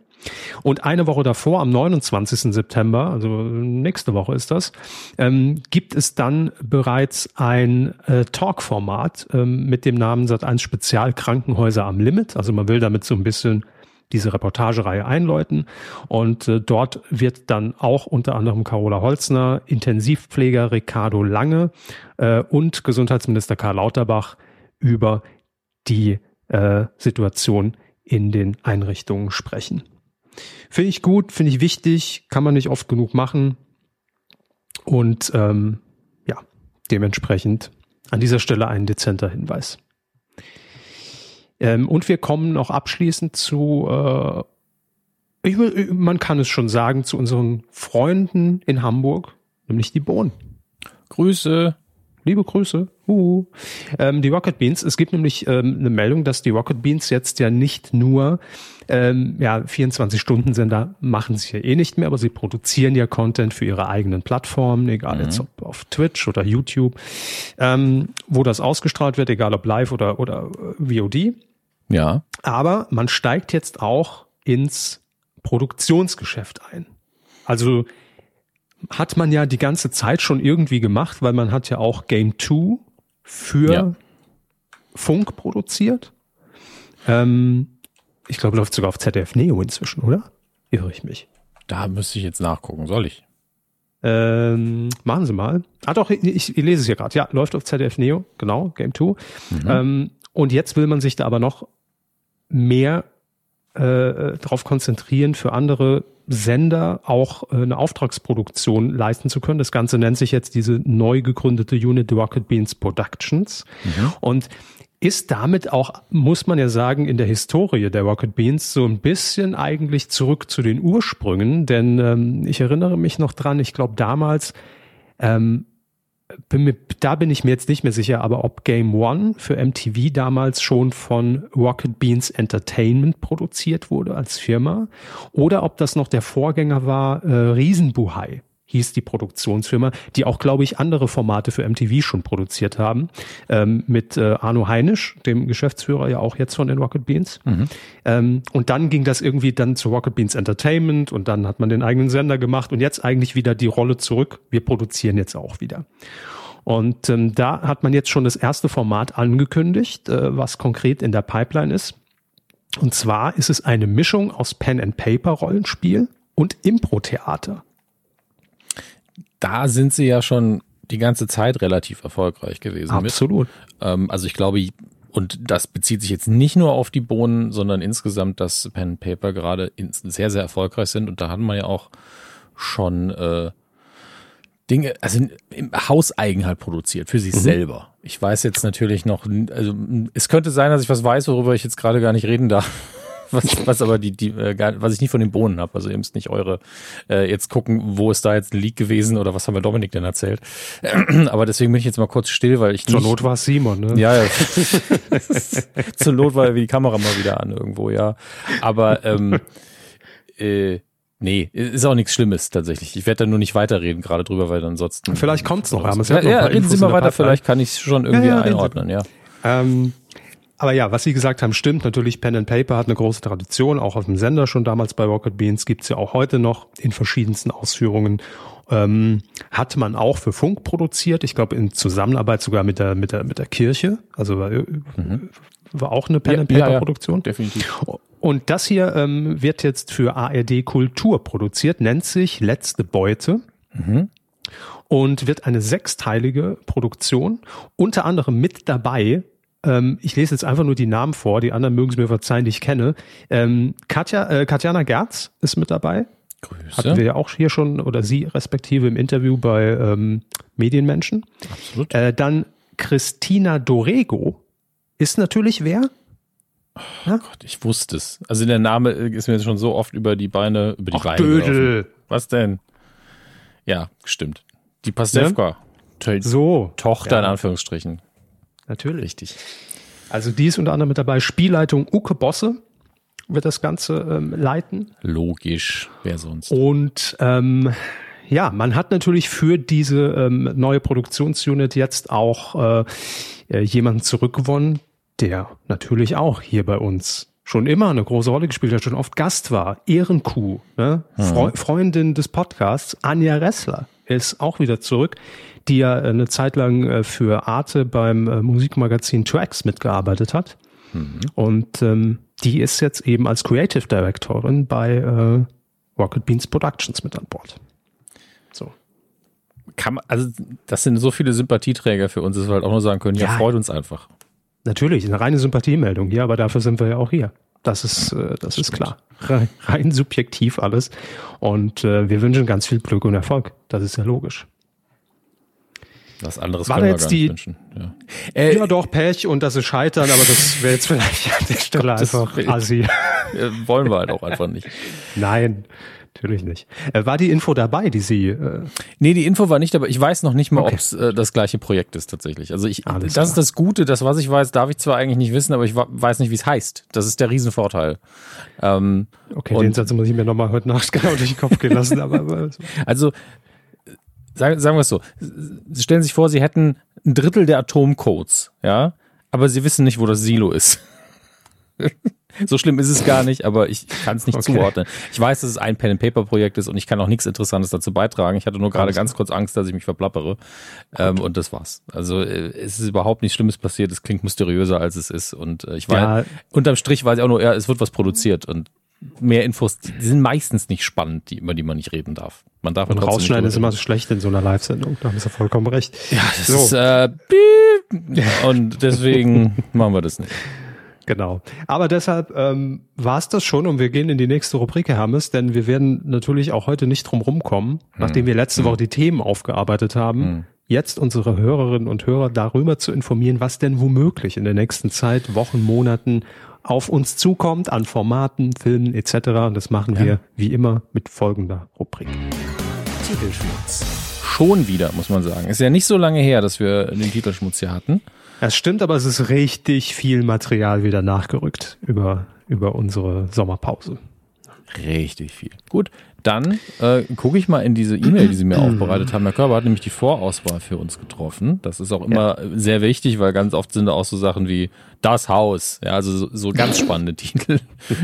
Und eine Woche davor, am 29. September, also nächste Woche ist das, ähm, gibt es dann bereits ein äh, Talk-Format ähm, mit dem Namen Sat1 Spezial Krankenhäuser am Limit. Also man will damit so ein bisschen diese Reportagereihe einläuten. Und äh, dort wird dann auch unter anderem Carola Holzner, Intensivpfleger Ricardo Lange äh, und Gesundheitsminister Karl Lauterbach über die äh, Situation in den Einrichtungen sprechen. Finde ich gut, finde ich wichtig, kann man nicht oft genug machen. Und ähm, ja, dementsprechend an dieser Stelle ein dezenter Hinweis. Ähm, und wir kommen noch abschließend zu, äh, ich man kann es schon sagen, zu unseren Freunden in Hamburg, nämlich die Bohnen. Grüße. Liebe Grüße. Uh. Ähm, die Rocket Beans. Es gibt nämlich ähm, eine Meldung, dass die Rocket Beans jetzt ja nicht nur ähm, ja 24-Stunden-Sender machen sie ja eh nicht mehr, aber sie produzieren ja Content für ihre eigenen Plattformen, egal jetzt ob auf Twitch oder YouTube, ähm, wo das ausgestrahlt wird, egal ob live oder oder äh, VOD. Ja. Aber man steigt jetzt auch ins Produktionsgeschäft ein. Also hat man ja die ganze Zeit schon irgendwie gemacht, weil man hat ja auch Game 2 für Ja. Funk produziert. Ähm, ich glaube, läuft sogar auf ZDF Neo inzwischen, oder? Irre ich mich. Da müsste ich jetzt nachgucken. Soll ich? Ähm, machen Sie mal. Ah doch, ich, ich, lese es hier gerade. Ja, läuft auf ZDF Neo, genau, Game 2. Ähm, und jetzt will man sich da aber noch mehr äh, darauf konzentrieren, für andere Sender auch äh, eine Auftragsproduktion leisten zu können. Das Ganze nennt sich jetzt diese neu gegründete Unit Rocket Beans Productions. Und ist damit auch, muss man ja sagen, in der Historie der Rocket Beans so ein bisschen eigentlich zurück zu den Ursprüngen, denn ähm, ich erinnere mich noch dran, ich glaube damals ähm, bin mir, da bin ich mir jetzt nicht mehr sicher, aber ob Game One für MTV damals schon von Rocket Beans Entertainment produziert wurde als Firma oder ob das noch der Vorgänger war, äh, Riesenbuhai hieß die Produktionsfirma, die auch, glaube ich, andere Formate für MTV schon produziert haben, ähm, mit äh, Arno Heinisch, dem Geschäftsführer ja auch jetzt von den Rocket Beans. Ähm, und dann ging das irgendwie dann zu Rocket Beans Entertainment und dann hat man den eigenen Sender gemacht und jetzt eigentlich wieder die Rolle zurück. Wir produzieren jetzt auch wieder. Und ähm, da hat man jetzt schon das erste Format angekündigt, äh, was konkret in der Pipeline ist. Und zwar ist es eine Mischung aus Pen-and-Paper-Rollenspiel und Impro-Theater. Da sind sie ja schon die ganze Zeit relativ erfolgreich gewesen. Absolut. Ähm, also ich glaube, und das bezieht sich jetzt nicht nur auf die Bohnen, sondern insgesamt, dass Pen and Paper gerade sehr, sehr erfolgreich sind. Und da hat man ja auch schon äh, Dinge, also im Hauseigen halt produziert, für sich mhm. selber. Ich weiß jetzt natürlich noch, also es könnte sein, dass ich was weiß, worüber ich jetzt gerade gar nicht reden darf was, was aber die, die, äh, was ich nicht von den Bohnen habe. Also ihr müsst nicht eure äh, jetzt gucken, wo ist da jetzt ein Leak gewesen oder was haben wir Dominik denn erzählt. aber deswegen bin ich jetzt mal kurz still, weil ich Zur nicht, Not war es Simon, ne? Ja, ja. Zur Not war die Kamera mal wieder an irgendwo, ja. Aber ähm, äh, Nee, ist auch nichts Schlimmes tatsächlich. Ich werde da nur nicht weiterreden gerade drüber, weil ansonsten. Vielleicht kommt's noch. Ja, ja, ja reden Sie mal weiter, vielleicht kann ich es schon irgendwie ja, ja, einordnen, ja. Ähm, aber ja, was Sie gesagt haben, stimmt. Natürlich, Pen and Paper hat eine große Tradition, auch auf dem Sender schon damals bei Rocket Beans, gibt's ja auch heute noch in verschiedensten Ausführungen. Ähm, hat man auch für Funk produziert, ich glaube in Zusammenarbeit sogar mit der, mit der, mit der Kirche. Also war, mhm. war auch eine Pen and Paper ja, Produktion. Ja, definitiv. Und das hier ähm, wird jetzt für ARD Kultur produziert, nennt sich Letzte Beute. Mhm und wird eine sechsteilige Produktion. Unter anderem mit dabei ähm, ich lese jetzt einfach nur die Namen vor, die anderen mögen es mir verzeihen, die ich kenne. Ähm, Katja, äh, Katjana Gerz ist mit dabei. Grüße. Hatten wir ja auch hier schon, oder sie respektive im Interview bei ähm, Medienmenschen. Absolut. Äh, dann Christina Dorego ist natürlich wer? Oh? Gott, ich wusste es. Also der Name ist mir jetzt schon so oft über die Beine, über die Ach, Beine. Dödel. Was denn? Ja, stimmt. Die Pastewka. Ja? So. Tochter ja. in Anführungsstrichen. Natürlich. Richtig. Also die ist unter anderem mit dabei. Spielleitung Uke Bosse wird das Ganze ähm, leiten. Logisch, wer sonst. Und ähm, ja, man hat natürlich für diese ähm, neue Produktionsunit jetzt auch äh, jemanden zurückgewonnen, der natürlich auch hier bei uns schon immer eine große Rolle gespielt hat, schon oft Gast war. Ehrenkuh, ne? Mhm. Fre Freundin des Podcasts, Anja Ressler ist auch wieder zurück die ja eine Zeit lang äh, für Arte beim äh, Musikmagazin Tracks mitgearbeitet hat. Mhm. Und ähm, die ist jetzt eben als Creative Directorin bei äh, Rocket Beans Productions mit an Bord. So. Kann man, also das sind so viele Sympathieträger für uns, dass wir halt auch nur sagen können, ja, ja freut uns einfach. Natürlich, eine reine Sympathiemeldung hier, aber dafür sind wir ja auch hier. Das ist, äh, das ist klar. Rein, rein subjektiv alles. Und äh, wir wünschen ganz viel Glück und Erfolg. Das ist ja logisch. Was anderes War können wir jetzt die, wünschen. Ja. Äh, ja, doch, Pech und dass sie scheitern, aber das wäre jetzt vielleicht an der Stelle einfach assi. wollen wir halt auch einfach nicht. Nein, natürlich nicht. Äh, war die Info dabei, die Sie... Äh nee, die Info war nicht dabei. Ich weiß noch nicht mal, okay. ob es äh, das gleiche Projekt ist tatsächlich. Also ich, Alles das klar. ist das Gute, das, was ich weiß, darf ich zwar eigentlich nicht wissen, aber ich weiß nicht, wie es heißt. Das ist der Riesenvorteil. Ähm, okay, den Satz muss ich mir nochmal heute Nacht genau durch den Kopf gehen lassen. aber, aber also sagen, sagen wir es so, Sie stellen sich vor, Sie hätten ein Drittel der Atomcodes, ja, aber Sie wissen nicht, wo das Silo ist. so schlimm ist es gar nicht, aber ich kann es nicht okay. zuordnen. Ich weiß, dass es ein Pen-and-Paper-Projekt ist und ich kann auch nichts Interessantes dazu beitragen. Ich hatte nur gerade ganz kurz Angst, dass ich mich verplappere. Ähm, und das war's. Also äh, es ist überhaupt nichts Schlimmes passiert. Es klingt mysteriöser, als es ist. Und äh, ich war, ja. unterm Strich weiß ich auch nur, ja, es wird was produziert. Und mehr Infos, die sind meistens nicht spannend, die, über die man nicht reden darf. Man darf und rausschneiden ist immer so schlecht in so einer Live-Sendung, da haben Sie vollkommen recht. Ja, das so. ist äh, und deswegen machen wir das nicht. Genau. Aber deshalb ähm, war es das schon und wir gehen in die nächste Rubrik, Herr Hammes, denn wir werden natürlich auch heute nicht drum rumkommen, hm. nachdem wir letzte hm. Woche die Themen aufgearbeitet haben, hm. jetzt unsere Hörerinnen und Hörer darüber zu informieren, was denn womöglich in der nächsten Zeit, Wochen, Monaten auf uns zukommt an Formaten, Filmen etc. Und das machen ja. wir wie immer mit folgender Rubrik. Titelschmutz. Schon wieder, muss man sagen. Ist ja nicht so lange her, dass wir den Titelschmutz hier hatten. Es stimmt, aber es ist richtig viel Material wieder nachgerückt über, über unsere Sommerpause. Richtig viel. Gut, dann äh, gucke ich mal in diese E-Mail, die Sie mir aufbereitet haben. Herr Körber hat nämlich die Vorauswahl für uns getroffen. Das ist auch immer ja. sehr wichtig, weil ganz oft sind da auch so Sachen wie das Haus. Ja, also so, so ganz spannende Titel,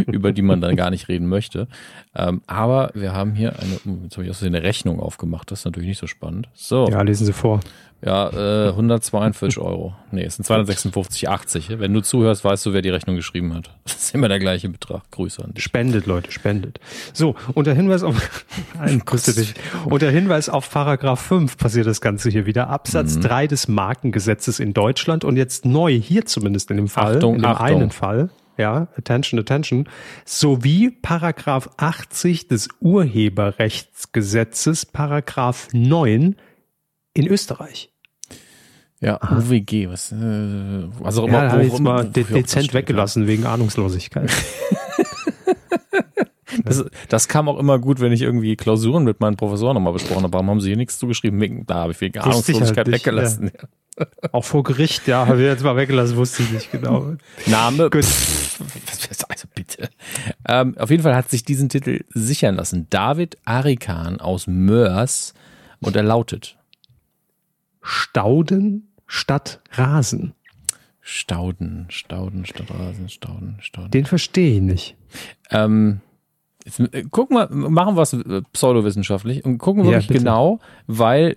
über die man dann gar nicht reden möchte. Ähm, aber wir haben hier eine, jetzt habe ich auch so eine Rechnung aufgemacht. Das ist natürlich nicht so spannend. So. Ja, lesen Sie vor. Ja, äh, 142 Euro. Nee, es sind 256,80. Wenn du zuhörst, weißt du, wer die Rechnung geschrieben hat. Das ist immer der gleiche Betrag. Grüße an dich. Spendet, Leute, spendet. So, unter Hinweis auf, nein, grüße dich. Unter Hinweis auf Paragraph 5 passiert das Ganze hier wieder. Absatz mhm. 3 des Markengesetzes in Deutschland und jetzt neu, hier zumindest in dem Fall, Achtung, in dem Achtung. einen Fall. Ja, attention, attention. Sowie Paragraph 80 des Urheberrechtsgesetzes, Paragraph 9 in Österreich. Ja, Aha. UWG, was, äh, was auch immer. Ja, wo, jetzt mal de dezent steht, weggelassen ja. wegen Ahnungslosigkeit. das, das, kam auch immer gut, wenn ich irgendwie Klausuren mit meinen Professoren nochmal besprochen habe. Warum haben sie hier nichts zugeschrieben? Da habe ich wegen Ahnungslosigkeit halt nicht, weggelassen. Ja. Auch vor Gericht, ja, habe ich jetzt mal weggelassen, wusste ich nicht genau. Name, pff, also bitte. Ähm, auf jeden Fall hat sich diesen Titel sichern lassen. David Arikan aus Mörs und er lautet Stauden statt Rasen. Stauden, Stauden statt Rasen, Stauden, Stauden. Den verstehe ich nicht. Ähm, jetzt, äh, gucken wir, machen wir es äh, pseudowissenschaftlich und gucken wir ja, wirklich genau, weil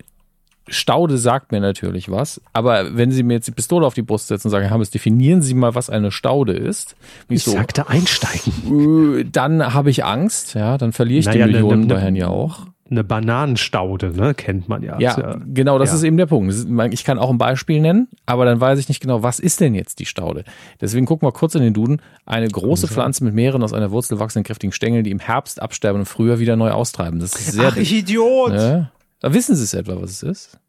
Staude sagt mir natürlich was, aber wenn Sie mir jetzt die Pistole auf die Brust setzen und sagen, Hermes, definieren Sie mal, was eine Staude ist. Ich so, sagte einsteigen. Äh, dann habe ich Angst, ja, dann verliere ich naja, die Millionen ne, ne, bei Herrn ja auch eine Bananenstaude, ne, kennt man ja. Ja, ja genau, das ja. ist eben der Punkt. Ich kann auch ein Beispiel nennen, aber dann weiß ich nicht genau, was ist denn jetzt die Staude. Deswegen gucken wir kurz in den Duden. Eine große Pflanze mit mehreren aus einer Wurzel wachsenden kräftigen Stängeln, die im Herbst absterben und früher wieder neu austreiben. Das ist sehr Ach, ich Idiot! Ne? Da wissen Sie es etwa, was es ist?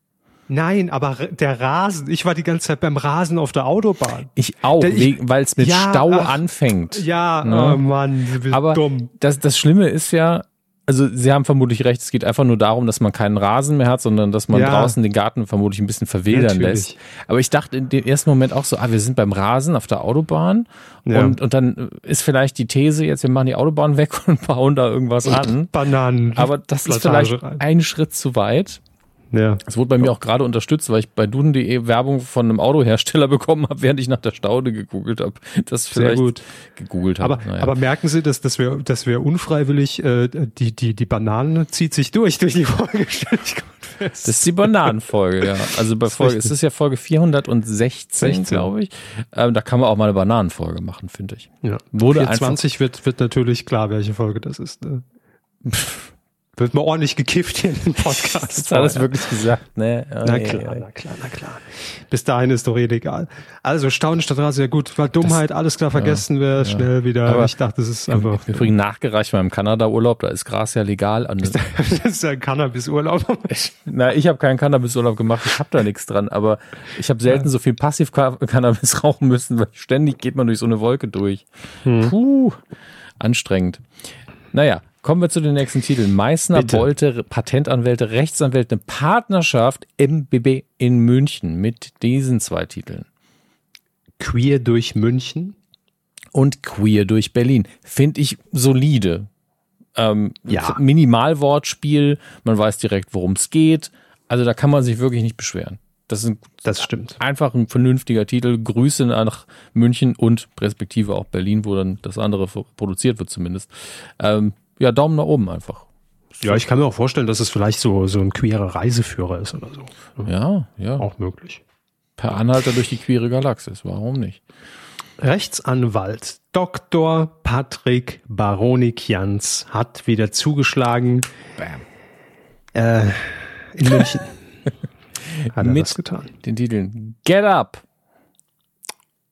Nein, aber der Rasen, ich war die ganze Zeit beim Rasen auf der Autobahn. Ich auch, weil es mit ja, Stau ach, anfängt. Ja, ne? oh Mann, du bist aber dumm. Das, das Schlimme ist ja, also Sie haben vermutlich recht, es geht einfach nur darum, dass man keinen Rasen mehr hat, sondern dass man ja. draußen den Garten vermutlich ein bisschen verwildern Natürlich. lässt. Aber ich dachte in dem ersten Moment auch so, ah, wir sind beim Rasen auf der Autobahn ja. und, und dann ist vielleicht die These jetzt, wir machen die Autobahn weg und bauen da irgendwas an. Bananen. Aber das ist vielleicht ein Schritt zu weit. Ja. Es wurde bei mir auch gerade unterstützt, weil ich bei duden.de Werbung von einem Autohersteller bekommen habe, während ich nach der Staude gegoogelt habe. Das vielleicht Sehr gut. gegoogelt habe. Aber, naja. aber merken Sie, dass, dass wir, dass wir unfreiwillig äh, die, die, die Banane zieht sich durch durch die Folge. das ist die Bananenfolge, ja. Also bei Folge, es ist ja Folge 416, glaube ich. Ähm, da kann man auch mal eine Bananenfolge machen, finde ich. Ja. Wurde 420 wird, wird natürlich klar, welche Folge das ist. Ne? Wird mal ordentlich gekifft hier in den Podcast. das hat es wirklich gesagt, ne? Oh, na klar, na klar, na klar. Bis dahin ist doch eh egal. Also Staunen statt Rase, ja gut, war Dummheit, das, alles klar vergessen ja, wir ja. schnell wieder. Aber ich dachte, das ist einfach. Übrigens nachgereicht beim Kanada-Urlaub, da ist Gras ja legal. An, das ist ja ein Cannabis-Urlaub. Na, ich habe keinen Cannabis-Urlaub gemacht, ich habe da nichts dran, aber ich habe selten ja. so viel Passiv-Cannabis rauchen müssen, weil ständig geht man durch so eine Wolke durch. Hm. Puh, anstrengend. Naja, Kommen wir zu den nächsten Titeln. Meißner, Bitte. Bolte, Patentanwälte, Rechtsanwälte, eine Partnerschaft MBB in München mit diesen zwei Titeln. Queer durch München und Queer durch Berlin. Finde ich solide. Ähm, ja. Minimalwortspiel, man weiß direkt, worum es geht. Also da kann man sich wirklich nicht beschweren. Das, ist das stimmt. Einfach ein vernünftiger Titel. Grüße nach München und respektive auch Berlin, wo dann das andere produziert wird zumindest. Ähm, ja, Daumen nach oben einfach. Ja, ich kann mir auch vorstellen, dass es vielleicht so, so ein queerer Reiseführer ist oder so. Ja, ja. Auch möglich. Per Anhalter durch die queere Galaxis, warum nicht? Rechtsanwalt Dr. Patrick Baronikians hat wieder zugeschlagen. Bam. Äh, in München. hat er Mit das getan. Den Titeln Get Up,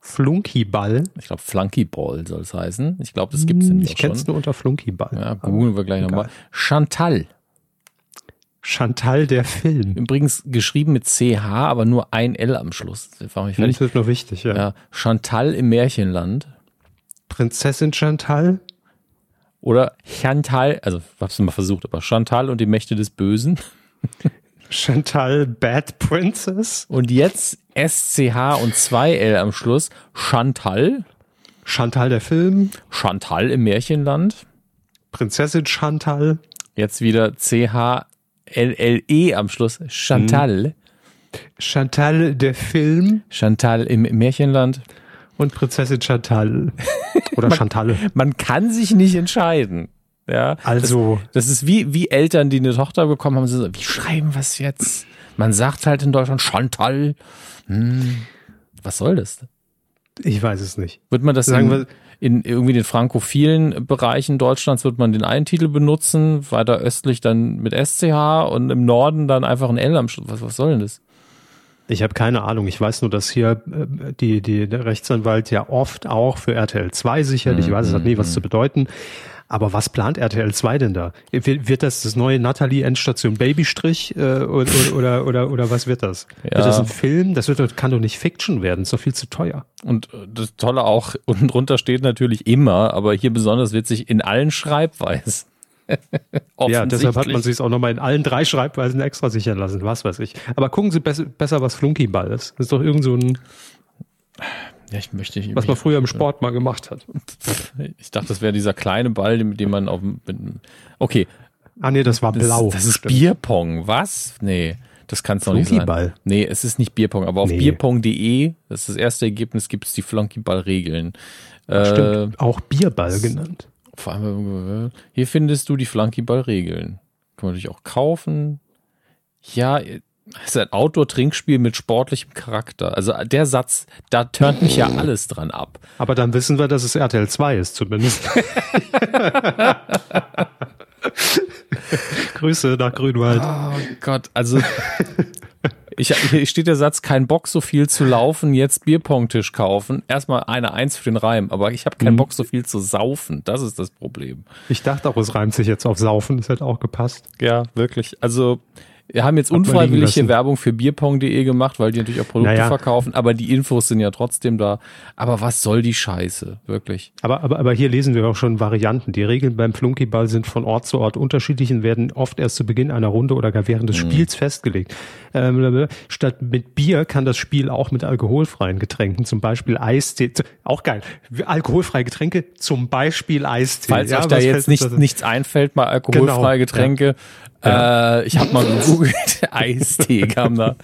Flunkyball. Ich glaube, Flunkyball soll es heißen. Ich glaube, das gibt es nämlich Ich kenne es nur unter Flunkyball. Ja, googeln wir gleich nochmal. Chantal. Chantal der Film. Übrigens geschrieben mit CH, aber nur ein L am Schluss. Das fertig. Das ist nur wichtig, ja. ja. Chantal im Märchenland. Prinzessin Chantal. Oder Chantal, also hab's mal versucht, aber Chantal und die Mächte des Bösen. Chantal Bad Princess. Und jetzt SCH und 2L am Schluss. Chantal. Chantal der Film. Chantal im Märchenland. Prinzessin Chantal. Jetzt wieder CHLLE am Schluss. Chantal. Hm. Chantal der Film. Chantal im Märchenland. Und Prinzessin Chantal. Oder man, Chantal. Man kann sich nicht entscheiden. Ja, Also- das, das ist wie, wie Eltern, die eine Tochter bekommen haben, so, wie schreiben wir es jetzt? Man sagt halt in Deutschland Chantal. Hm, was soll das? Ich weiß es nicht. Wird man das Sagen in, in irgendwie den frankophilen Bereichen Deutschlands wird man den einen Titel benutzen, weiter östlich dann mit SCH und im Norden dann einfach ein L am Schluss. Was, was soll denn das? Ich habe keine Ahnung. Ich weiß nur, dass hier äh, die, die, der Rechtsanwalt ja oft auch für RTL 2 sichert. Ich weiß, es hat nie was zu bedeuten. Aber was plant RTL 2 denn da? Wird, wird das das neue Natalie Endstation Babystrich äh, oder, oder, oder, oder was wird das? Ja. Wird das ein Film? Das wird, kann doch nicht Fiction werden. ist doch viel zu teuer. Und äh, das Tolle auch, unten drunter steht natürlich immer, aber hier besonders witzig, in allen Schreibweisen. Ja, deshalb hat man sich auch nochmal in allen drei Schreibweisen extra sichern lassen. Was weiß ich. Aber gucken Sie bess besser, was Flunkyball ist. Das ist doch irgend so ein, Ja, ich möchte nicht. was man früher im Sport mal gemacht hat. Ich dachte, das wäre dieser kleine Ball, mit dem man auf dem. mit- Okay, Ah nee, das war das, blau. das ist Stimmt. Bierpong. Was? Nee, das kann es doch nicht sein. Nee, es ist nicht Bierpong, aber auf Nee. bierpong.de, das ist das erste Ergebnis, gibt es die Flunkyball-Regeln. Äh, Stimmt. Auch Bierball genannt. Vor allem, äh, hier findest du die Flunkyball-Regeln. Kann man natürlich auch kaufen. Ja, es ist ein Outdoor-Trinkspiel mit sportlichem Charakter. Also der Satz, da turnt mich ja alles dran ab. Aber dann wissen wir, dass es RTL 2 ist zumindest. Grüße nach Grünwald. Oh Gott, also ich, hier steht der Satz, kein Bock so viel zu laufen, jetzt Bierpongtisch kaufen. Erstmal eine Eins für den Reim, aber ich habe keinen Bock so viel zu saufen. Das ist das Problem. Ich dachte auch, es reimt sich jetzt auf Saufen. Das hätte auch gepasst. Ja, wirklich. Also wir haben jetzt Hat man liegen unfreiwillig hier lassen. Werbung für bierpong.de gemacht, weil die natürlich auch Produkte Naja. verkaufen, aber die Infos sind ja trotzdem da. Aber was soll die Scheiße? Wirklich. Aber, aber, aber hier lesen wir auch schon Varianten. Die Regeln beim Flunkyball sind von Ort zu Ort unterschiedlich und werden oft erst zu Beginn einer Runde oder gar während des Spiels festgelegt. Ähm, statt mit Bier kann das Spiel auch mit alkoholfreien Getränken, zum Beispiel Eistee, auch geil, alkoholfreie Getränke, zum Beispiel Eistee. Falls Ja, euch da jetzt nicht, nichts einfällt, mal alkoholfreie Genau, Getränke. Äh, ich habe mal gegoogelt, Eistee kam da.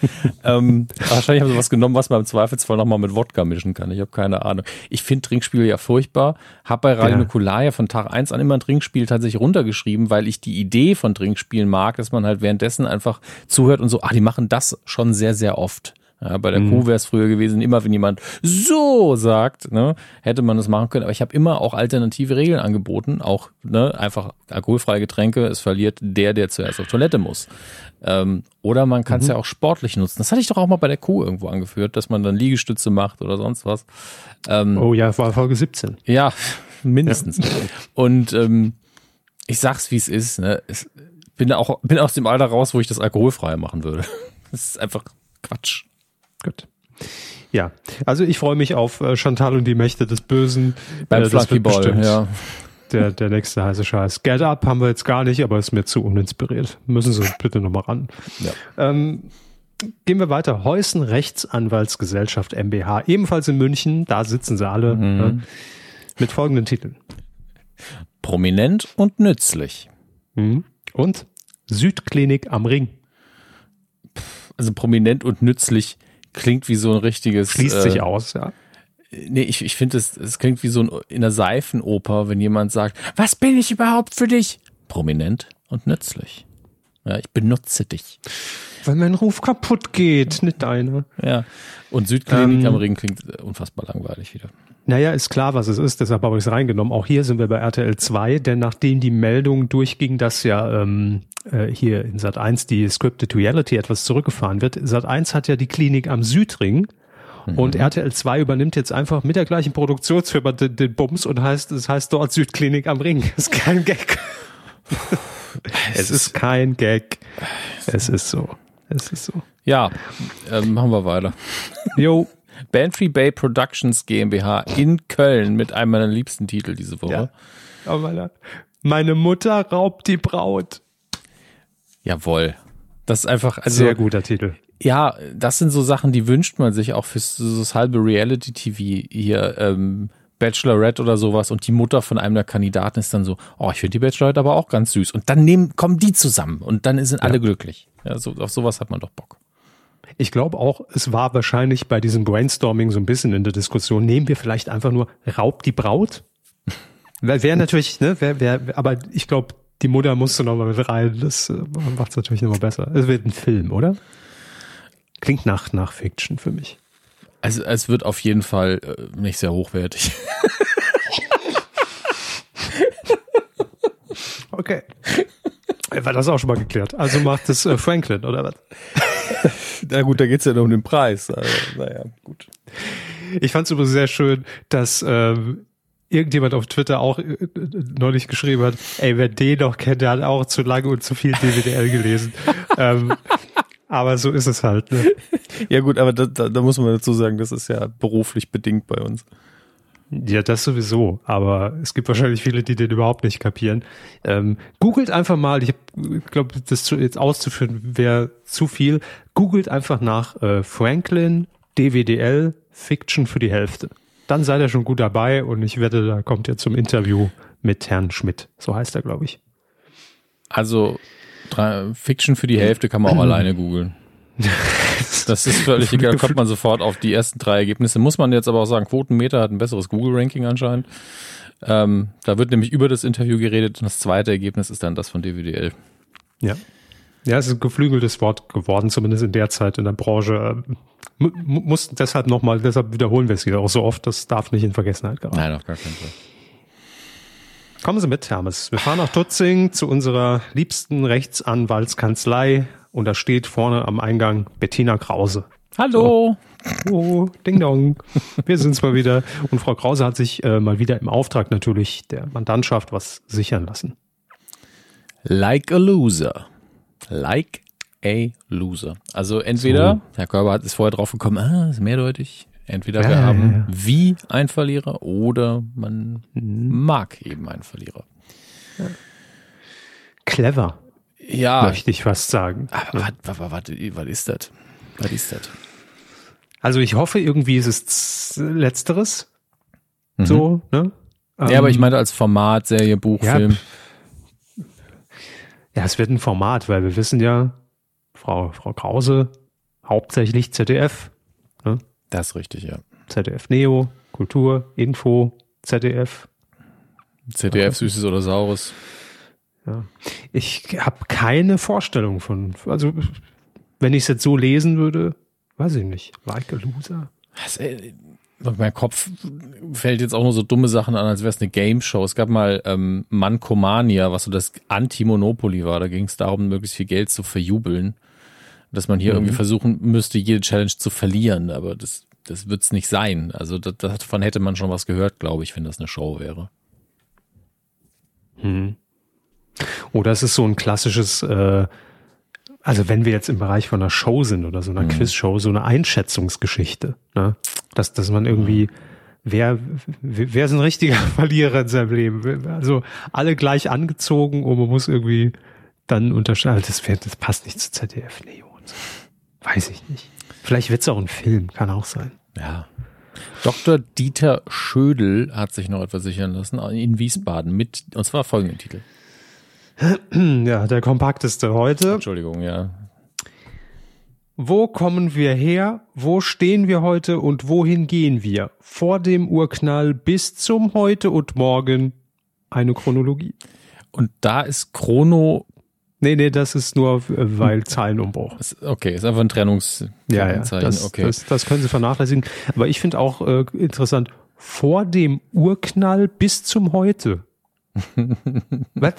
Ähm, wahrscheinlich haben sie was genommen, was man im Zweifelsfall nochmal mit Wodka mischen kann. Ich habe keine Ahnung. Ich finde Trinkspiele ja furchtbar. Hab bei Radio Ja. Nukular ja von Tag eins an immer ein Trinkspiel tatsächlich runtergeschrieben, weil ich die Idee von Trinkspielen mag, dass man halt währenddessen einfach zuhört und so, ah, die machen das schon sehr, sehr oft. Ja, bei der Kuh wäre es früher gewesen, immer wenn jemand so sagt, ne, hätte man das machen können. Aber ich habe immer auch alternative Regeln angeboten, auch ne, einfach alkoholfreie Getränke. Es verliert der, der zuerst auf Toilette muss. Ähm, oder man kann es ja auch sportlich nutzen. Das hatte ich doch auch mal bei der Kuh irgendwo angeführt, dass man dann Liegestütze macht oder sonst was. Ähm, Oh ja, war Folge 17. ja, mindestens. Und ähm, ich sag's, wie es ist. Ne? Es, bin auch bin aus dem Alter raus, wo ich das alkoholfrei machen würde. Das ist einfach Quatsch. Gut. Ja, also ich freue mich auf äh, Chantal und die Mächte des Bösen. Beim Äh, Flunkyball, bestimmt ja. Der, der nächste heiße Scheiß. Get Up haben wir jetzt gar nicht, aber ist mir zu uninspiriert. Müssen Sie bitte nochmal ran. Ja. Ähm, gehen wir weiter. Heusen Rechtsanwaltsgesellschaft MBH, ebenfalls in München. Da sitzen sie alle Mhm. äh, mit folgenden Titeln. Prominent und nützlich. Mhm. Und Südklinik am Ring. Also prominent und nützlich klingt wie so ein richtiges. Schließt äh, sich aus, ja. Nee, ich, ich finde, es, es klingt wie so ein, in einer Seifenoper, wenn jemand sagt, was bin ich überhaupt für dich? Prominent und nützlich. Ja, ich benutze dich. Weil mein Ruf kaputt geht, nicht deine. Ja. Und Südklinik Ähm, am Ring klingt unfassbar langweilig wieder. Naja, ist klar, was es ist, deshalb habe ich es reingenommen. Auch hier sind wir bei RTL 2, denn nachdem die Meldung durchging, dass ja ähm, äh, hier in Sat 1 die Scripted Reality etwas zurückgefahren wird, Sat 1 hat ja die Klinik am Südring und RTL 2 übernimmt jetzt einfach mit der gleichen Produktionsfirma den, den Bums und heißt, es heißt dort Südklinik am Ring. Das ist kein Gag. es ist kein Gag. Es ist so. Es ist so. Ja, ähm, machen wir weiter. Jo. Bantry Bay Productions GmbH in Köln mit einem meiner liebsten Titel diese Woche. Ja. Aber meine, meine Mutter raubt die Braut. Jawohl. Das ist einfach, also, Sehr guter Titel. ja, das sind so Sachen, die wünscht man sich auch für so das halbe Reality-TV hier, ähm, Bachelorette oder sowas und die Mutter von einem der Kandidaten ist dann so, oh, ich finde die Bachelorette aber auch ganz süß. Und dann nehmen, kommen die zusammen und dann sind alle glücklich. Ja, so, auf sowas hat man doch Bock. Ich glaube auch, es war wahrscheinlich bei diesem Brainstorming so ein bisschen in der Diskussion, nehmen wir vielleicht einfach nur Raub die Braut? Wäre natürlich, ne, wär, wär, aber ich glaube, die Mutter musste noch mal mit rein. Das äh, macht es natürlich noch mal besser. Es wird ein Film, oder? Klingt nach, nach Fiction für mich. Also es wird auf jeden Fall äh, nicht sehr hochwertig. Okay. War das auch schon mal geklärt. Also macht es äh, Franklin, oder was? Na gut, da geht's ja nur um den Preis. Also, naja, gut. Ich fand es übrigens sehr schön, dass ähm, irgendjemand auf Twitter auch äh, neulich geschrieben hat, ey, wer den noch kennt, der hat auch zu lange und zu viel DWDL gelesen. ähm, aber so ist es halt. Ne? Ja gut, aber da, da, da muss man dazu sagen, das ist ja beruflich bedingt bei uns. Ja, das sowieso. Aber es gibt wahrscheinlich viele, die den überhaupt nicht kapieren. Ähm, googelt einfach mal, ich glaube, das zu, jetzt auszuführen wäre zu viel. Googelt einfach nach äh, Franklin DWDL Fiction für die Hälfte. Dann seid ihr schon gut dabei und ich wette, da kommt ihr zum Interview mit Herrn Schmidt. So heißt er, glaube ich. Also Fiction für die Hälfte kann man auch alleine googeln. Das ist völlig egal, kommt man sofort auf die ersten drei Ergebnisse. Muss man jetzt aber auch sagen, Quotenmeter hat ein besseres Google-Ranking anscheinend. Ähm, da wird nämlich über das Interview geredet und das zweite Ergebnis ist dann das von DWDL. Ja. Ja, es ist ein geflügeltes Wort geworden, zumindest in der Zeit in der Branche. M muss deshalb nochmal, deshalb wiederholen wir es wieder auch so oft, das darf nicht in Vergessenheit geraten. Nein, auf gar keinen Fall. Kommen Sie mit, Hermes. Wir fahren nach Tutzing zu unserer liebsten Rechtsanwaltskanzlei und da steht vorne am Eingang Bettina Krause. Hallo. So. Oh, ding dong. Wir sind's mal wieder. Und Frau Krause hat sich äh, mal wieder im Auftrag natürlich der Mandantschaft was sichern lassen. Like a loser. Like a loser. Also entweder, so. Herr Körber hat es vorher drauf gekommen, ah, ist mehrdeutig. Entweder ja, wir haben ja, ja. wie ein Verlierer oder man mhm. mag eben einen Verlierer. Clever. Ja. Möchte ich fast sagen. Aber was, was, was, was ist das? Was ist das? Also ich hoffe, irgendwie ist es Letzteres. Mhm. So, ne? Ja, ähm, aber ich meinte als Format, Serie, Buch, ja, Film. Ja, es wird ein Format, weil wir wissen ja, Frau, Frau Krause, hauptsächlich ZDF. Ne? Das ist richtig, ja. ZDF Neo, Kultur, Info, ZDF. ZDF Süßes oder Saures. Ja. Ich habe keine Vorstellung von, also wenn ich es jetzt so lesen würde, weiß ich nicht, like a loser. Was, ey, mein Kopf fällt jetzt auch nur so dumme Sachen an, als wäre es eine Game Show. Es gab mal ähm, Mankomania, was so das Anti-Monopoly war. Da ging es darum, möglichst viel Geld zu verjubeln. Dass man hier mhm. irgendwie versuchen müsste, jede Challenge zu verlieren. Aber das, das wird es nicht sein. Also davon hätte man schon was gehört, glaube ich, wenn das eine Show wäre. Mhm. Oder es ist so ein klassisches, äh, also wenn wir jetzt im Bereich von einer Show sind oder so einer mhm. Quizshow, so eine Einschätzungsgeschichte, ne? dass, dass man irgendwie, wer, wer ist ein richtiger Verlierer in seinem Leben? Also alle gleich angezogen und man muss irgendwie dann unterscheiden, das, wär, das passt nicht zu ZDF und so. Weiß ich nicht. Vielleicht wird es auch ein Film, kann auch sein. Ja. Dr. Dieter Schödel hat sich noch etwas sichern lassen in Wiesbaden mit, und zwar folgenden Titel. Ja, der kompakteste heute. Entschuldigung, ja. Wo kommen wir her? Wo stehen wir heute und wohin gehen wir? Vor dem Urknall bis zum Heute und Morgen eine Chronologie. Und da ist Chrono. Nee, nee, das ist nur, äh, weil Zeilenumbruch. Okay, ist einfach ein Trennungszeichen. Ja, ja, das, okay. das, das können Sie vernachlässigen. Aber ich finde auch äh, interessant, vor dem Urknall bis zum Heute. Was?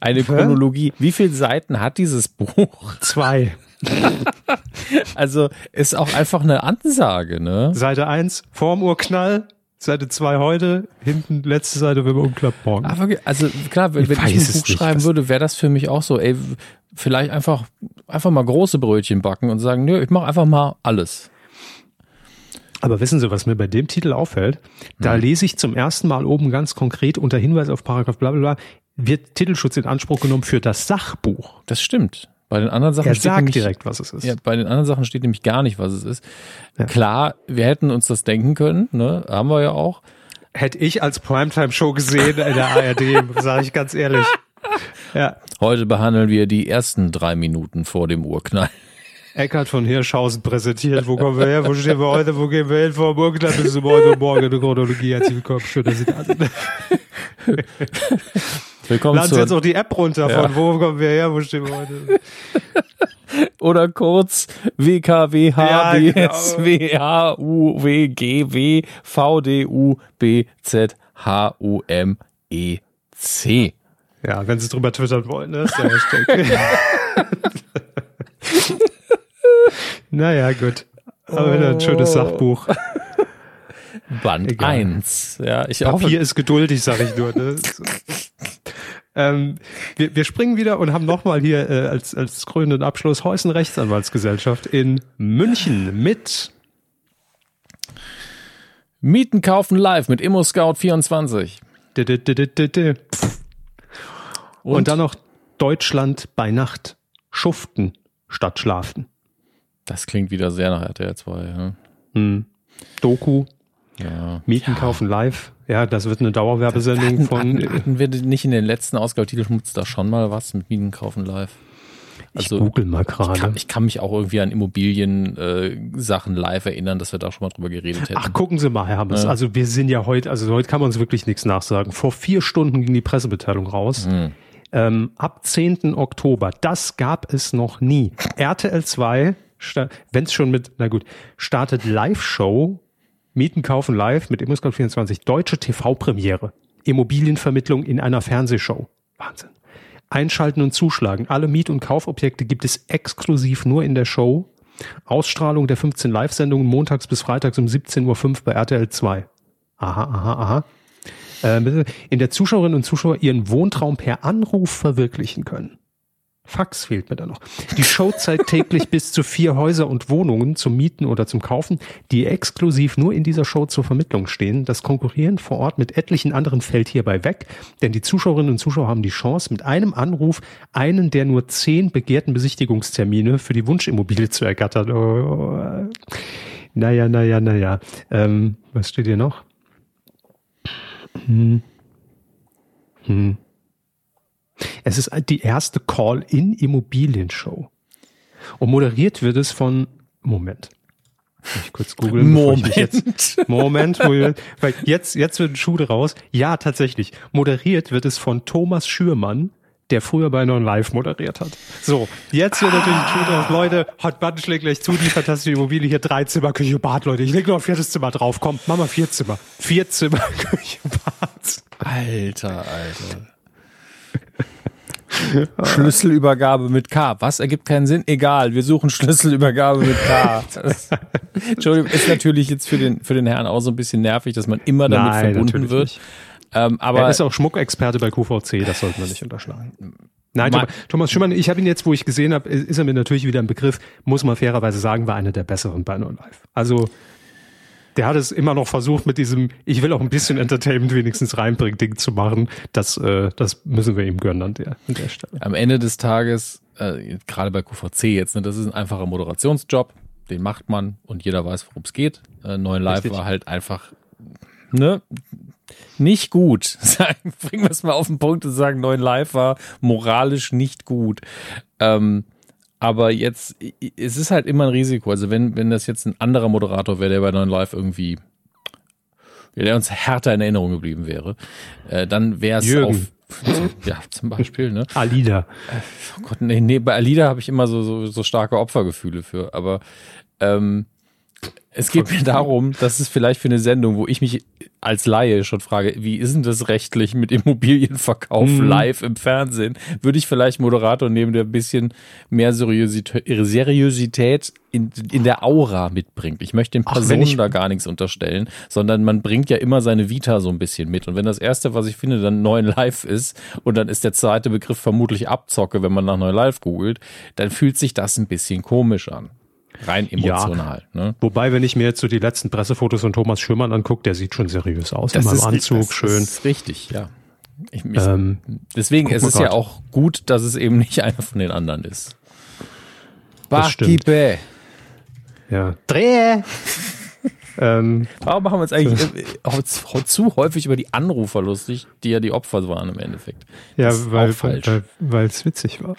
Eine Chronologie. Wie viele Seiten hat dieses Buch? Zwei. also ist auch einfach eine Ansage, ne? Seite eins vorm Urknall, Seite zwei heute, hinten letzte Seite, wenn man umklappt morgen. Aber also klar, wenn ich, wenn ich ein Buch schreiben würde, wäre das für mich auch so, ey, vielleicht einfach, einfach mal große Brötchen backen und sagen, nö, ich mache einfach mal alles. Aber wissen Sie, was mir bei dem Titel auffällt? Da mhm. lese ich zum ersten Mal oben ganz konkret unter Hinweis auf Paragraph bla bla bla, wird Titelschutz in Anspruch genommen für das Sachbuch. Das stimmt. Bei den anderen Sachen er steht sagt nämlich, direkt, was es ist. Ja, bei den anderen Sachen steht nämlich gar nicht, was es ist. Ja. Klar, wir hätten uns das denken können, ne? Haben wir ja auch. Hätte ich als Primetime-Show gesehen in der ARD, sage ich ganz ehrlich. Ja. Heute behandeln wir die ersten drei Minuten vor dem Urknall. Eckhard von Hirschhausen präsentiert. Wo kommen wir her? Wo stehen wir heute? Wo gehen wir hin? Vor dann bis zum heute Morgen eine Chronologie. Herzlich willkommen. Schön, dass Sie da sind. Willkommen Laden Sie jetzt auch die App runter von wo kommen wir her? Wo stehen wir heute? oder kurz WKWH, Ja, genau. Ja, wenn Sie drüber twittern wollen, ne? ist der Hashtag. naja, gut. Aber wieder ein schönes Sachbuch. Band Egal. 1. Ja, ich hoffe, Papier ist geduldig, sag ich nur. Ne? ähm, wir, wir springen wieder und haben nochmal hier äh, als, als krönenden Abschluss Heusen Rechtsanwaltsgesellschaft in München mit Mieten kaufen live mit ImmoScout24. D- d- d- d- d- d- Und, und dann noch Deutschland bei Nacht. Schuften statt schlafen. Das klingt wieder sehr nach RTL 2. Ne? Hm. Doku, Ja. Mieten kaufen live. Ja, das wird eine Dauerwerbesendung von. hatten, hatten wir nicht in den letzten Ausgaben Titelschmutz da schon mal was mit Mieten kaufen live? ich Also google mal ich kann, gerade. ich kann mich auch irgendwie an Immobilien äh, Sachen live erinnern, dass wir da schon mal drüber geredet hätten. Ach, gucken Sie mal, Herr Hammes. Ja. Also wir sind ja heute, also heute kann man uns wirklich nichts nachsagen. Vor vier Stunden ging die Pressemitteilung raus. Hm. Ähm, ab 10. Oktober, das gab es noch nie. RTL 2, wenn es schon mit, na gut, startet Live-Show, Mieten kaufen live mit ImmoScout24, deutsche TV-Premiere, Immobilienvermittlung in einer Fernsehshow. Wahnsinn. Einschalten und zuschlagen. Alle Miet- und Kaufobjekte gibt es exklusiv nur in der Show. Ausstrahlung der 15 Live-Sendungen montags bis freitags um 17.05 Uhr bei RTL 2. Aha, aha, aha. Äh, in der Zuschauerinnen und Zuschauer ihren Wohntraum per Anruf verwirklichen können. Fax fehlt mir da noch. Die Show zeigt täglich bis zu vier Häuser und Wohnungen zum Mieten oder zum Kaufen, die exklusiv nur in dieser Show zur Vermittlung stehen. Das Konkurrieren vor Ort mit etlichen anderen fällt hierbei weg, denn die Zuschauerinnen und Zuschauer haben die Chance, mit einem Anruf einen der nur zehn begehrten Besichtigungstermine für die Wunschimmobilie zu ergattern. Oh. Naja, naja, naja. Ähm, was steht hier noch? Hm. Hm. Es ist die erste Call-in-Immobilienshow. Und moderiert wird es von, Moment. Ich kurz googeln. mich Jetzt, Moment, Moment, weil jetzt, jetzt wird ein Schuh draus. Ja, tatsächlich. Moderiert wird es von Thomas Schürmann, der früher bei Non Live moderiert hat. So, jetzt wird natürlich ein Schuh draus. Leute, Hot Button schlägt gleich zu, die fantastische Immobilie hier, drei Zimmer, Küche, Bad, Leute. Ich leg noch ein viertes Zimmer drauf. Komm, mach mal vier Zimmer. Vier Zimmer, Küche, Bad. Alter, Alter. Schlüsselübergabe mit K. Was ergibt keinen Sinn? Egal, wir suchen Schlüsselübergabe mit K. Das, Entschuldigung, ist natürlich jetzt für den, für den Herrn auch so ein bisschen nervig, dass man immer damit Nein, verbunden wird. Ähm, aber er ist auch Schmuckexperte bei QVC, das sollte man nicht unterschlagen. Nein, Ma- Thomas, Thomas Schimmern, ich habe ihn jetzt, wo ich gesehen habe, ist er mir natürlich wieder ein Begriff, muss man fairerweise sagen, war einer der besseren bei Non Live. Also der hat es immer noch versucht mit diesem, ich will auch ein bisschen Entertainment wenigstens reinbringen, Ding zu machen. Das, äh, das müssen wir ihm gönnen an der, an der Stelle. am Ende des Tages, äh, gerade bei QVC jetzt, ne, das ist ein einfacher Moderationsjob, den macht man und jeder weiß, worum es geht. Äh, Neuen Live Richtig. war halt einfach ne, nicht gut. Sagen, bringen wir es mal auf den Punkt und sagen, Neuen Live war moralisch nicht gut. Ähm, aber jetzt, es ist halt immer ein Risiko. Also wenn, wenn das jetzt ein anderer Moderator wäre, der bei Neuen Live irgendwie, ja, der uns härter in Erinnerung geblieben wäre, äh, dann wäre es auf, ja, zum Beispiel, ne? Alida. Oh Gott, nee, nee, bei Alida habe ich immer so, so, so starke Opfergefühle für. Aber ähm, es geht mir darum, dass es vielleicht für eine Sendung, wo ich mich als Laie schon frage, wie ist denn das rechtlich mit Immobilienverkauf Mhm. live im Fernsehen, würde ich vielleicht Moderator nehmen, der ein bisschen mehr Seriosität, in, in der Aura mitbringt. Ich möchte den Ach, Personen ich- da gar nichts unterstellen, sondern man bringt ja immer seine Vita so ein bisschen mit. Und wenn das erste, was ich finde, dann neuen Live ist und dann ist der zweite Begriff vermutlich Abzocke, wenn man nach neu Live googelt, dann fühlt sich das ein bisschen komisch an. Rein emotional. Ne? Wobei, wenn ich mir jetzt so die letzten Pressefotos von Thomas Schürmann angucke, der sieht schon seriös aus. in meinem Anzug, das schön. ist richtig, ja. Ich, ich, Ähm, deswegen, es ist ja grad. auch gut, dass es eben nicht einer von den anderen ist. Das. Barkeeper. ja. Dreh! Ähm, Warum machen wir uns eigentlich so. zu häufig über die Anrufer lustig, die ja die Opfer waren im Endeffekt? Ja, weil, weil es witzig war.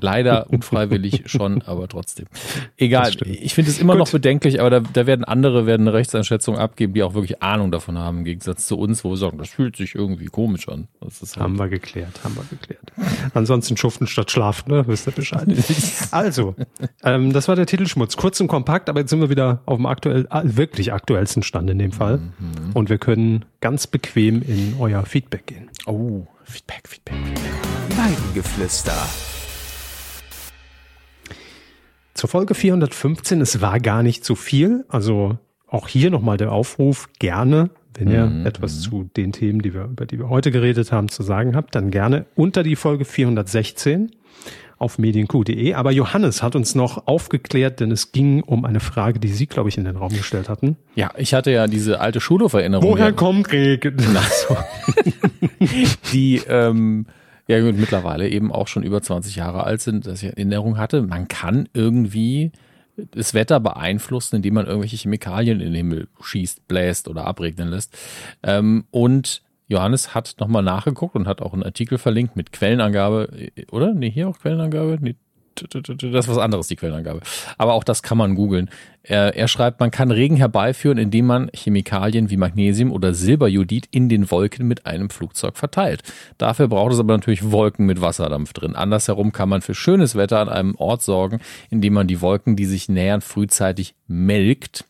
Leider unfreiwillig schon, aber trotzdem. Egal. Ich finde es immer Gut. noch bedenklich, aber da, da werden andere werden eine Rechtseinschätzung abgeben, die auch wirklich Ahnung davon haben, im Gegensatz zu uns, wo wir sagen, das fühlt sich irgendwie komisch an. Halt haben wir geklärt, haben wir geklärt. Ansonsten schuften statt schlafen, ne? Wisst ihr Bescheid. also, ähm, das war der Titelschmutz. Kurz und kompakt, aber jetzt sind wir wieder auf dem aktuell, ah, wirklich aktuellsten Stand in dem Fall. Mhm. Und wir können ganz bequem in euer Feedback gehen. Oh, Feedback, Feedback, Feedback. Weidengeflüster. Zur Folge 415, es war gar nicht so viel. Also auch hier nochmal der Aufruf, gerne, wenn ihr mhm. etwas zu den Themen, die wir, über die wir heute geredet haben, zu sagen habt, dann gerne unter die Folge 416 auf medienq.de. Aber Johannes hat uns noch aufgeklärt, denn es ging um eine Frage, die Sie, glaube ich, in den Raum gestellt hatten. Ja, ich hatte ja diese alte Schulhoferinnerung. Woher kommt Regen? So. die ähm, ja gut, mittlerweile eben auch schon über 20 Jahre alt sind, dass ich Erinnerung hatte, man kann irgendwie das Wetter beeinflussen, indem man irgendwelche Chemikalien in den Himmel schießt, bläst oder abregnen lässt. Ähm, und Johannes hat nochmal nachgeguckt und hat auch einen Artikel verlinkt mit Quellenangabe, oder? Nee, hier auch Quellenangabe? Nee, das ist was anderes, die Quellenangabe. Aber auch das kann man googeln. Er, er, schreibt, man kann Regen herbeiführen, indem man Chemikalien wie Magnesium oder Silberjodid in den Wolken mit einem Flugzeug verteilt. Dafür braucht es aber natürlich Wolken mit Wasserdampf drin. Andersherum kann man für schönes Wetter an einem Ort sorgen, indem man die Wolken, die sich nähern, frühzeitig melkt.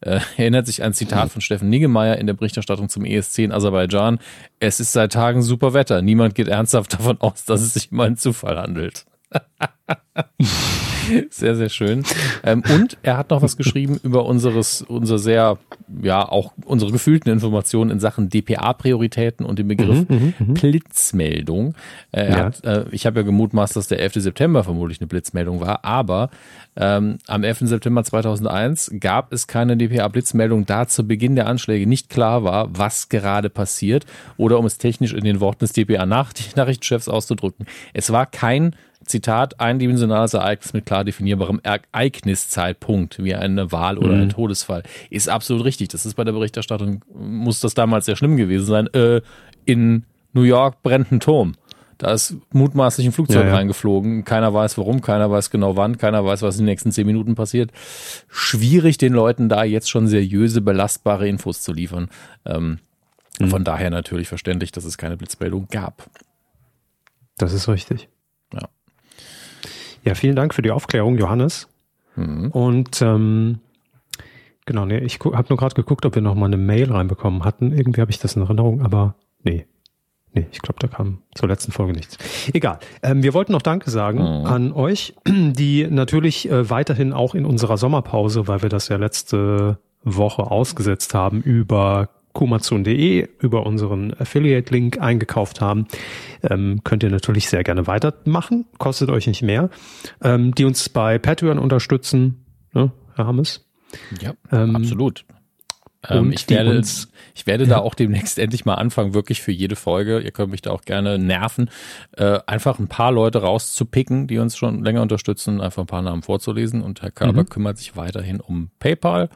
Äh, erinnert sich ein Zitat von Steffen Niggemeier in der Berichterstattung zum ESC in Aserbaidschan. Es ist seit Tagen super Wetter. Niemand geht ernsthaft davon aus, dass es sich um einen Zufall handelt. sehr, sehr schön. Ähm, und er hat noch was geschrieben über unseres, unser sehr, ja, auch unsere gefühlten Informationen in Sachen DPA-Prioritäten und den Begriff mhm, mhm, mhm, Blitzmeldung. Äh, ja. hat, äh, ich habe ja gemutmaßt, dass der 11. September vermutlich eine Blitzmeldung war, aber ähm, am 11. September 2001 gab es keine DPA-Blitzmeldung, da zu Beginn der Anschläge nicht klar war, was gerade passiert oder um es technisch in den Worten des DPA-Nachrichtenchefs auszudrücken. Es war kein Zitat, eindimensionales Ereignis mit klar definierbarem Ereigniszeitpunkt, wie eine Wahl oder mhm. ein Todesfall, ist absolut richtig. Das ist bei der Berichterstattung, muss das damals sehr schlimm gewesen sein. Äh, in New York brennt ein Turm. Da ist mutmaßlich ein Flugzeug ja, ja. reingeflogen. Keiner weiß warum, keiner weiß genau wann, keiner weiß, was in den nächsten zehn Minuten passiert. Schwierig, den Leuten da jetzt schon seriöse, belastbare Infos zu liefern. Ähm, mhm. Von daher natürlich verständlich, dass es keine Blitzmeldung gab. Das ist richtig. Ja, vielen Dank für die Aufklärung, Johannes. Mhm. Und ähm, genau, nee, ich habe nur gerade geguckt, ob wir noch mal eine Mail reinbekommen hatten. Irgendwie habe ich das in Erinnerung, aber nee. Nee, ich glaube, da kam zur letzten Folge nichts. Egal. Ähm, wir wollten noch Danke sagen mhm. an euch, die natürlich äh, weiterhin auch in unserer Sommerpause, weil wir das ja letzte Woche ausgesetzt haben, über kumazon.de über unseren Affiliate-Link eingekauft haben, ähm, könnt ihr natürlich sehr gerne weitermachen, kostet euch nicht mehr. Ähm, die uns bei Patreon unterstützen, ne, Herr Hammes? Ja, ähm, absolut. Ähm, ich werde, uns, ich werde da auch demnächst endlich mal anfangen, wirklich für jede Folge, ihr könnt mich da auch gerne nerven, äh, einfach ein paar Leute rauszupicken, die uns schon länger unterstützen, einfach ein paar Namen vorzulesen. Und Herr Körber mhm. kümmert sich weiterhin um PayPal.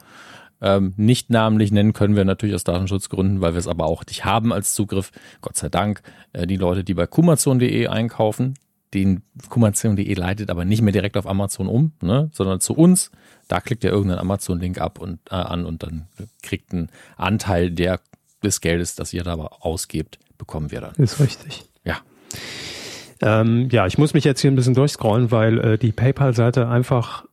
Ähm, nicht namentlich nennen können wir natürlich aus Datenschutzgründen, weil wir es aber auch nicht haben als Zugriff. Gott sei Dank. Äh, die Leute, die bei kumazon.de einkaufen, den kumazon.de leitet aber nicht mehr direkt auf Amazon um, ne, sondern zu uns. Da klickt ihr irgendeinen Amazon-Link ab und äh, an und dann kriegt einen Anteil der, des Geldes, das ihr da ausgebt, bekommen wir dann. Ist richtig. Ja. Ähm, ja, ich muss mich jetzt hier ein bisschen durchscrollen, weil äh, die PayPal-Seite einfach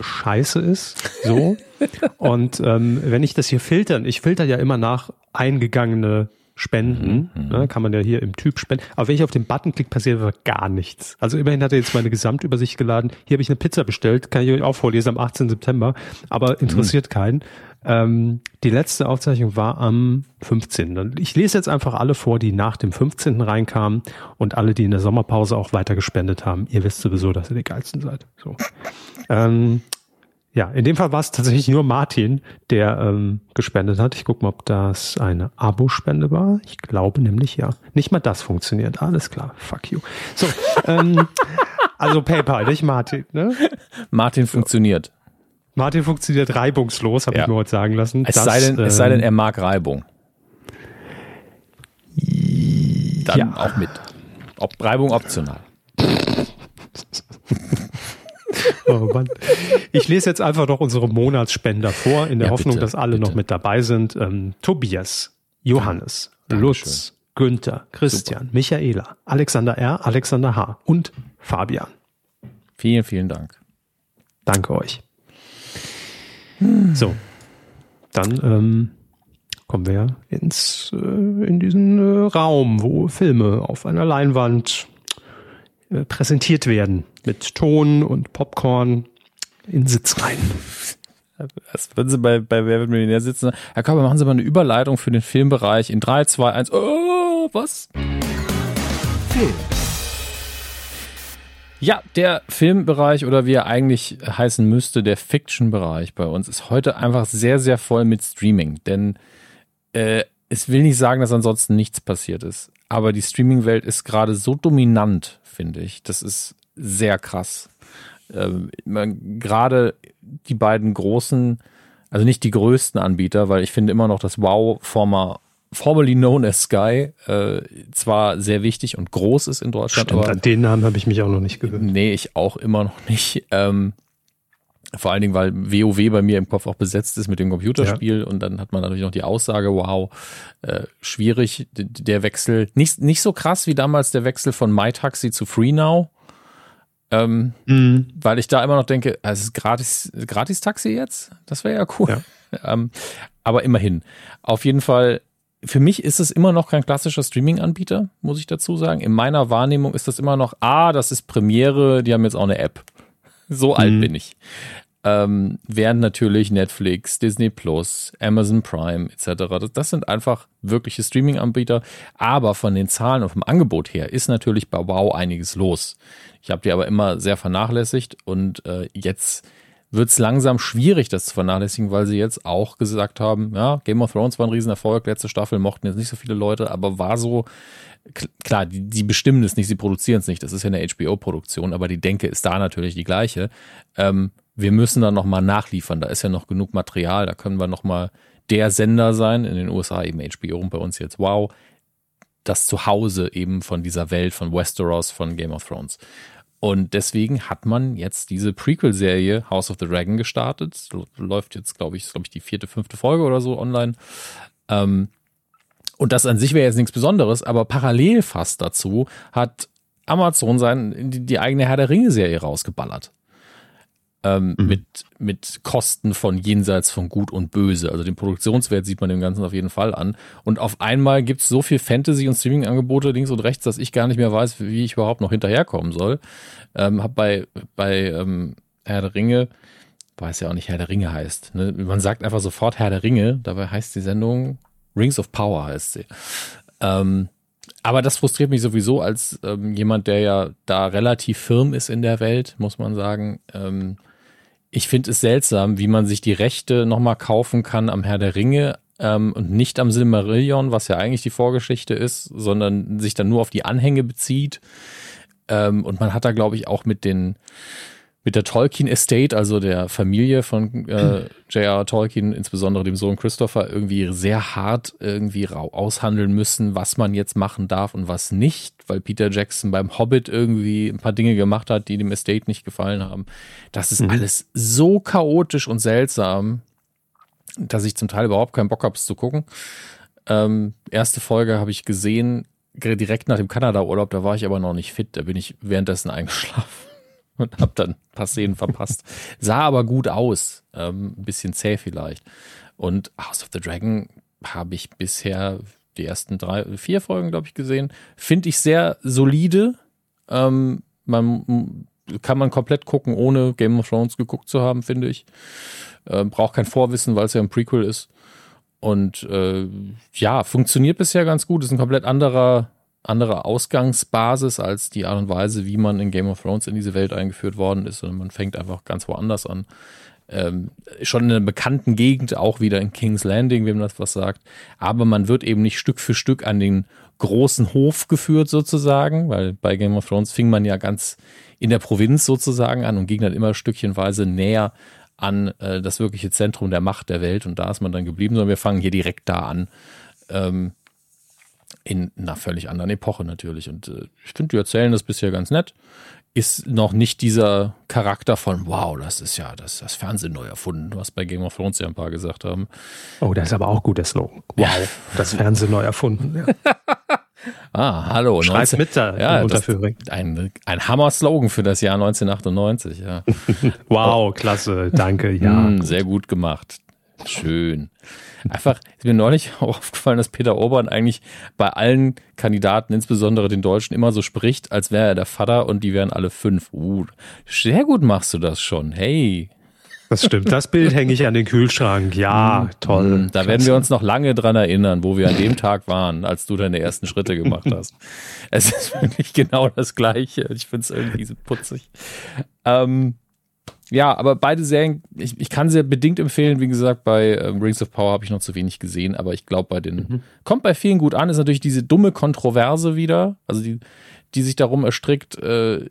scheiße ist. So. Und ähm, wenn ich das hier filtern, ich filter ja immer nach eingegangene Spenden, mhm, ne, kann man ja hier im Typ spenden. Aber wenn ich auf den Button klicke, passiert gar nichts. Also immerhin hat er jetzt meine Gesamtübersicht geladen. Hier habe ich eine Pizza bestellt, kann ich euch auch vorlesen am 18. September, aber interessiert mhm. keinen. Ähm, die letzte Aufzeichnung war am 15. Ich lese jetzt einfach alle vor, die nach dem 15. reinkamen und alle, die in der Sommerpause auch weiter gespendet haben. Ihr wisst sowieso, dass ihr die geilsten seid. So. Ähm, ja, in dem Fall war es tatsächlich nur Martin, der ähm, gespendet hat. Ich gucke mal, ob das eine Abo-Spende war. Ich glaube nämlich ja. Nicht mal das funktioniert. Alles klar. Fuck you. So, ähm, also PayPal, nicht Martin. Ne? Martin funktioniert. Martin funktioniert reibungslos, habe Ja. ich mir heute sagen lassen. Es, Das, sei denn, es sei denn, ähm, er mag Reibung. Dann Ja. auch mit. Ob Reibung optional. Oh Mann. Ich lese jetzt einfach noch unsere Monatsspender vor, in der Ja, Hoffnung, bitte, dass alle bitte. noch mit dabei sind. Ähm, Tobias, Johannes, Lutz, Günther, Christian, Michaela, Alexander R., Alexander H. und Fabian. Vielen, vielen Dank. Danke euch. So, dann ähm, kommen wir ins, äh, in diesen äh, Raum, wo Filme auf einer Leinwand äh, präsentiert werden. Mit Ton und Popcorn in Sitzreihen. Als würden Sie bei, bei Wer wird Millionär sitzen. Herr Körber, machen Sie mal eine Überleitung für den Filmbereich in 3, 2, 1. Oh, was? Film. Ja, der Filmbereich oder wie er eigentlich heißen müsste, der Fiction-Bereich bei uns ist heute einfach sehr, sehr voll mit Streaming. Denn äh, es will nicht sagen, dass ansonsten nichts passiert ist. Aber die Streaming-Welt ist gerade so dominant, finde ich. Das ist sehr krass. Ähm, gerade die beiden großen, also nicht die größten Anbieter, weil ich finde immer noch das Wow former formerly known as Sky äh, zwar sehr wichtig und groß ist in Deutschland, Stimmt, aber den Namen habe ich mich auch noch nicht gewöhnt. Nee, ich auch immer noch nicht. Ähm, vor allen Dingen, weil WoW bei mir im Kopf auch besetzt ist mit dem Computerspiel und dann hat man natürlich noch die Aussage, wow, äh, schwierig, der Wechsel, nicht, nicht so krass wie damals der Wechsel von MyTaxi zu FreeNow, ähm, Mhm. weil ich da immer noch denke, ah, es ist gratis, gratis Taxi jetzt? Das wäre ja cool. ähm, aber immerhin. Auf jeden Fall, für mich ist es immer noch kein klassischer Streaming-Anbieter, muss ich dazu sagen. In meiner Wahrnehmung ist das immer noch, ah, das ist Premiere, die haben jetzt auch eine App. So alt bin ich. Ähm, während natürlich Netflix, Disney Plus, Amazon Prime etc. Das, das sind einfach wirkliche Streaming-Anbieter. Aber von den Zahlen und vom Angebot her ist natürlich bei Wow einiges los. Ich habe die aber immer sehr vernachlässigt und äh, jetzt wird es langsam schwierig, das zu vernachlässigen, weil sie jetzt auch gesagt haben, ja, Game of Thrones war ein Riesenerfolg, letzte Staffel mochten jetzt nicht so viele Leute, aber war so, klar, die, die bestimmen es nicht, sie produzieren es nicht, das ist ja eine HBO-Produktion, aber die Denke ist da natürlich die gleiche. Ähm, wir müssen da nochmal nachliefern, da ist ja noch genug Material, da können wir nochmal der Sender sein, in den USA eben HBO und bei uns jetzt Wow, das Zuhause eben von dieser Welt, von Westeros, von Game of Thrones. Und deswegen hat man jetzt diese Prequel-Serie House of the Dragon gestartet. Es Läuft jetzt, glaube ich, ist, glaube ich, die vierte, fünfte Folge oder so online. Ähm, und das an sich wäre jetzt nichts Besonderes, aber parallel fast dazu hat Amazon sein, die, die eigene Herr der Ringe-Serie rausgeballert. Ähm, mit, mit Kosten von jenseits von Gut und Böse. Also den Produktionswert sieht man dem Ganzen auf jeden Fall an. Und auf einmal gibt es so viel Fantasy- und Streaming-Angebote links und rechts, dass ich gar nicht mehr weiß, wie ich überhaupt noch hinterherkommen soll. Ähm, hab bei, bei ähm, Herr der Ringe, weiß ja auch nicht, Herr der Ringe heißt. Ne? Man sagt einfach sofort Herr der Ringe, dabei heißt die Sendung Rings of Power heißt sie. Ähm, aber das frustriert mich sowieso als ähm, jemand, der ja da relativ firm ist in der Welt, muss man sagen. Ähm, ich finde es seltsam, wie man sich die Rechte nochmal kaufen kann am Herr der Ringe ähm, und nicht am Silmarillion, was ja eigentlich die Vorgeschichte ist, sondern sich dann nur auf die Anhänge bezieht. Ähm, und man hat da, glaube ich, auch mit den mit der Tolkien Estate, also der Familie von äh, J.R. Tolkien, insbesondere dem Sohn Christopher, irgendwie sehr hart irgendwie rau- aushandeln müssen, was man jetzt machen darf und was nicht, weil Peter Jackson beim Hobbit irgendwie ein paar Dinge gemacht hat, die dem Estate nicht gefallen haben. Das ist alles so chaotisch und seltsam, dass ich zum Teil überhaupt keinen Bock habe, es zu gucken. Ähm, erste Folge habe ich gesehen, direkt nach dem Kanada-Urlaub, da war ich aber noch nicht fit, da bin ich währenddessen eingeschlafen und habe dann ein paar Szenen verpasst. Sah aber gut aus, ähm, ein bisschen zäh vielleicht. Und House of the Dragon habe ich bisher die ersten drei, vier Folgen, glaube ich, gesehen. Finde ich sehr solide. Ähm, man kann man komplett gucken, ohne Game of Thrones geguckt zu haben, finde ich. Ähm, braucht kein Vorwissen, weil es ja ein Prequel ist. Und äh, ja, funktioniert bisher ganz gut. Ist ein komplett anderer, andere Ausgangsbasis als die Art und Weise, wie man in Game of Thrones in diese Welt eingeführt worden ist. Und man fängt einfach ganz woanders an. Ähm, schon in einer bekannten Gegend, auch wieder in King's Landing, wem das was sagt. Aber man wird eben nicht Stück für Stück an den großen Hof geführt sozusagen, weil bei Game of Thrones fing man ja ganz in der Provinz sozusagen an und ging dann immer stückchenweise näher an äh, das wirkliche Zentrum der Macht der Welt und da ist man dann geblieben, sondern wir fangen hier direkt da an. Ähm, in einer völlig anderen Epoche natürlich. Und äh, ich finde, die erzählen das bisher ganz nett. Ist noch nicht dieser Charakter von, wow, das ist ja das, das Fernsehen neu erfunden, was bei Game of Thrones ja ein paar gesagt haben. Oh, das ist aber auch gut, der Slogan. Wow, ja. das Fernsehen neu erfunden. Ja. ah, hallo. Schreib mit da ja, das, ein, ein Hammer-Slogan für das Jahr 1998, ja. wow, klasse, danke, ja. Mm, sehr gut gemacht. Schön. Einfach ist mir neulich auch aufgefallen, dass Peter Orban eigentlich bei allen Kandidaten, insbesondere den Deutschen, immer so spricht, als wäre er der Vater und die wären alle fünf. Uh, sehr gut machst du das schon. Hey. Das stimmt. Das Bild hänge ich an den Kühlschrank. Ja, mm, toll. Mm, da werden wir uns noch lange dran erinnern, wo wir an dem Tag waren, als du deine ersten Schritte gemacht hast. Es ist wirklich genau das Gleiche. Ich finde es irgendwie so putzig. Ähm, ja, aber beide Serien, ich, ich kann sie bedingt empfehlen. Wie gesagt, bei ähm, Rings of Power habe ich noch zu wenig gesehen, aber ich glaube, bei den, mhm. kommt bei vielen gut an, ist natürlich diese dumme Kontroverse wieder, also die, die sich darum erstrickt, äh,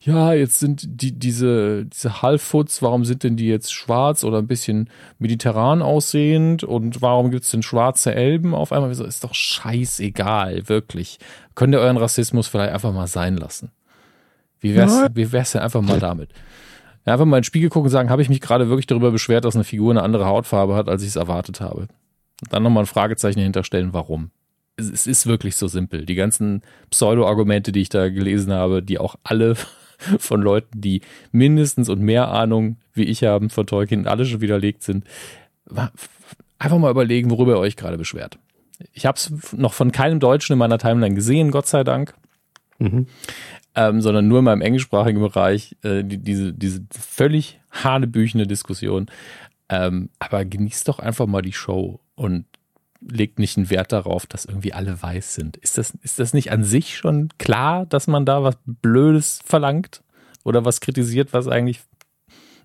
ja, jetzt sind die, diese, diese Halbfoots, warum sind denn die jetzt schwarz oder ein bisschen mediterran aussehend und warum gibt es denn schwarze Elben auf einmal? So, ist doch scheißegal, wirklich. Könnt ihr euren Rassismus vielleicht einfach mal sein lassen? Wie wär's, wie wär's denn einfach mal damit? Ja, einfach mal in den Spiegel gucken und sagen, habe ich mich gerade wirklich darüber beschwert, dass eine Figur eine andere Hautfarbe hat, als ich es erwartet habe. Und dann nochmal ein Fragezeichen hinterstellen, warum. Es, es ist wirklich so simpel. Die ganzen Pseudo-Argumente, die ich da gelesen habe, die auch alle von Leuten, die mindestens und mehr Ahnung wie ich haben von Tolkien, alle schon widerlegt sind. Einfach mal überlegen, worüber ihr euch gerade beschwert. Ich habe es noch von keinem Deutschen in meiner Timeline gesehen, Gott sei Dank. Mhm ähm, sondern nur in meinem englischsprachigen Bereich äh, die, diese, diese völlig hanebüchene Diskussion. Ähm, aber genießt doch einfach mal die Show und legt nicht einen Wert darauf, dass irgendwie alle weiß sind. Ist das, ist das nicht an sich schon klar, dass man da was Blödes verlangt oder was kritisiert, was eigentlich,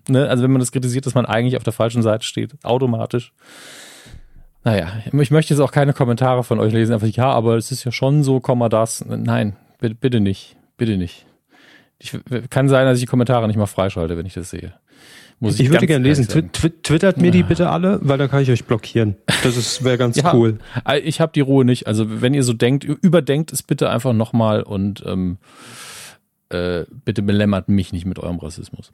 ne, also wenn man das kritisiert, dass man eigentlich auf der falschen Seite steht, automatisch. Naja, ich möchte jetzt auch keine Kommentare von euch lesen, einfach, ja, aber es ist ja schon so, Komma das. Nein, bitte nicht. Bitte nicht. Ich, kann sein, dass ich die Kommentare nicht mal freischalte, wenn ich das sehe. Muss ich, ich würde gerne lesen. Twi twittert mir die bitte alle, weil dann kann ich euch blockieren. Das wäre ganz ja, cool. Äh, ich habe die Ruhe nicht. Also wenn ihr so denkt, überdenkt es bitte einfach nochmal und ähm, äh, bitte belämmert mich nicht mit eurem Rassismus.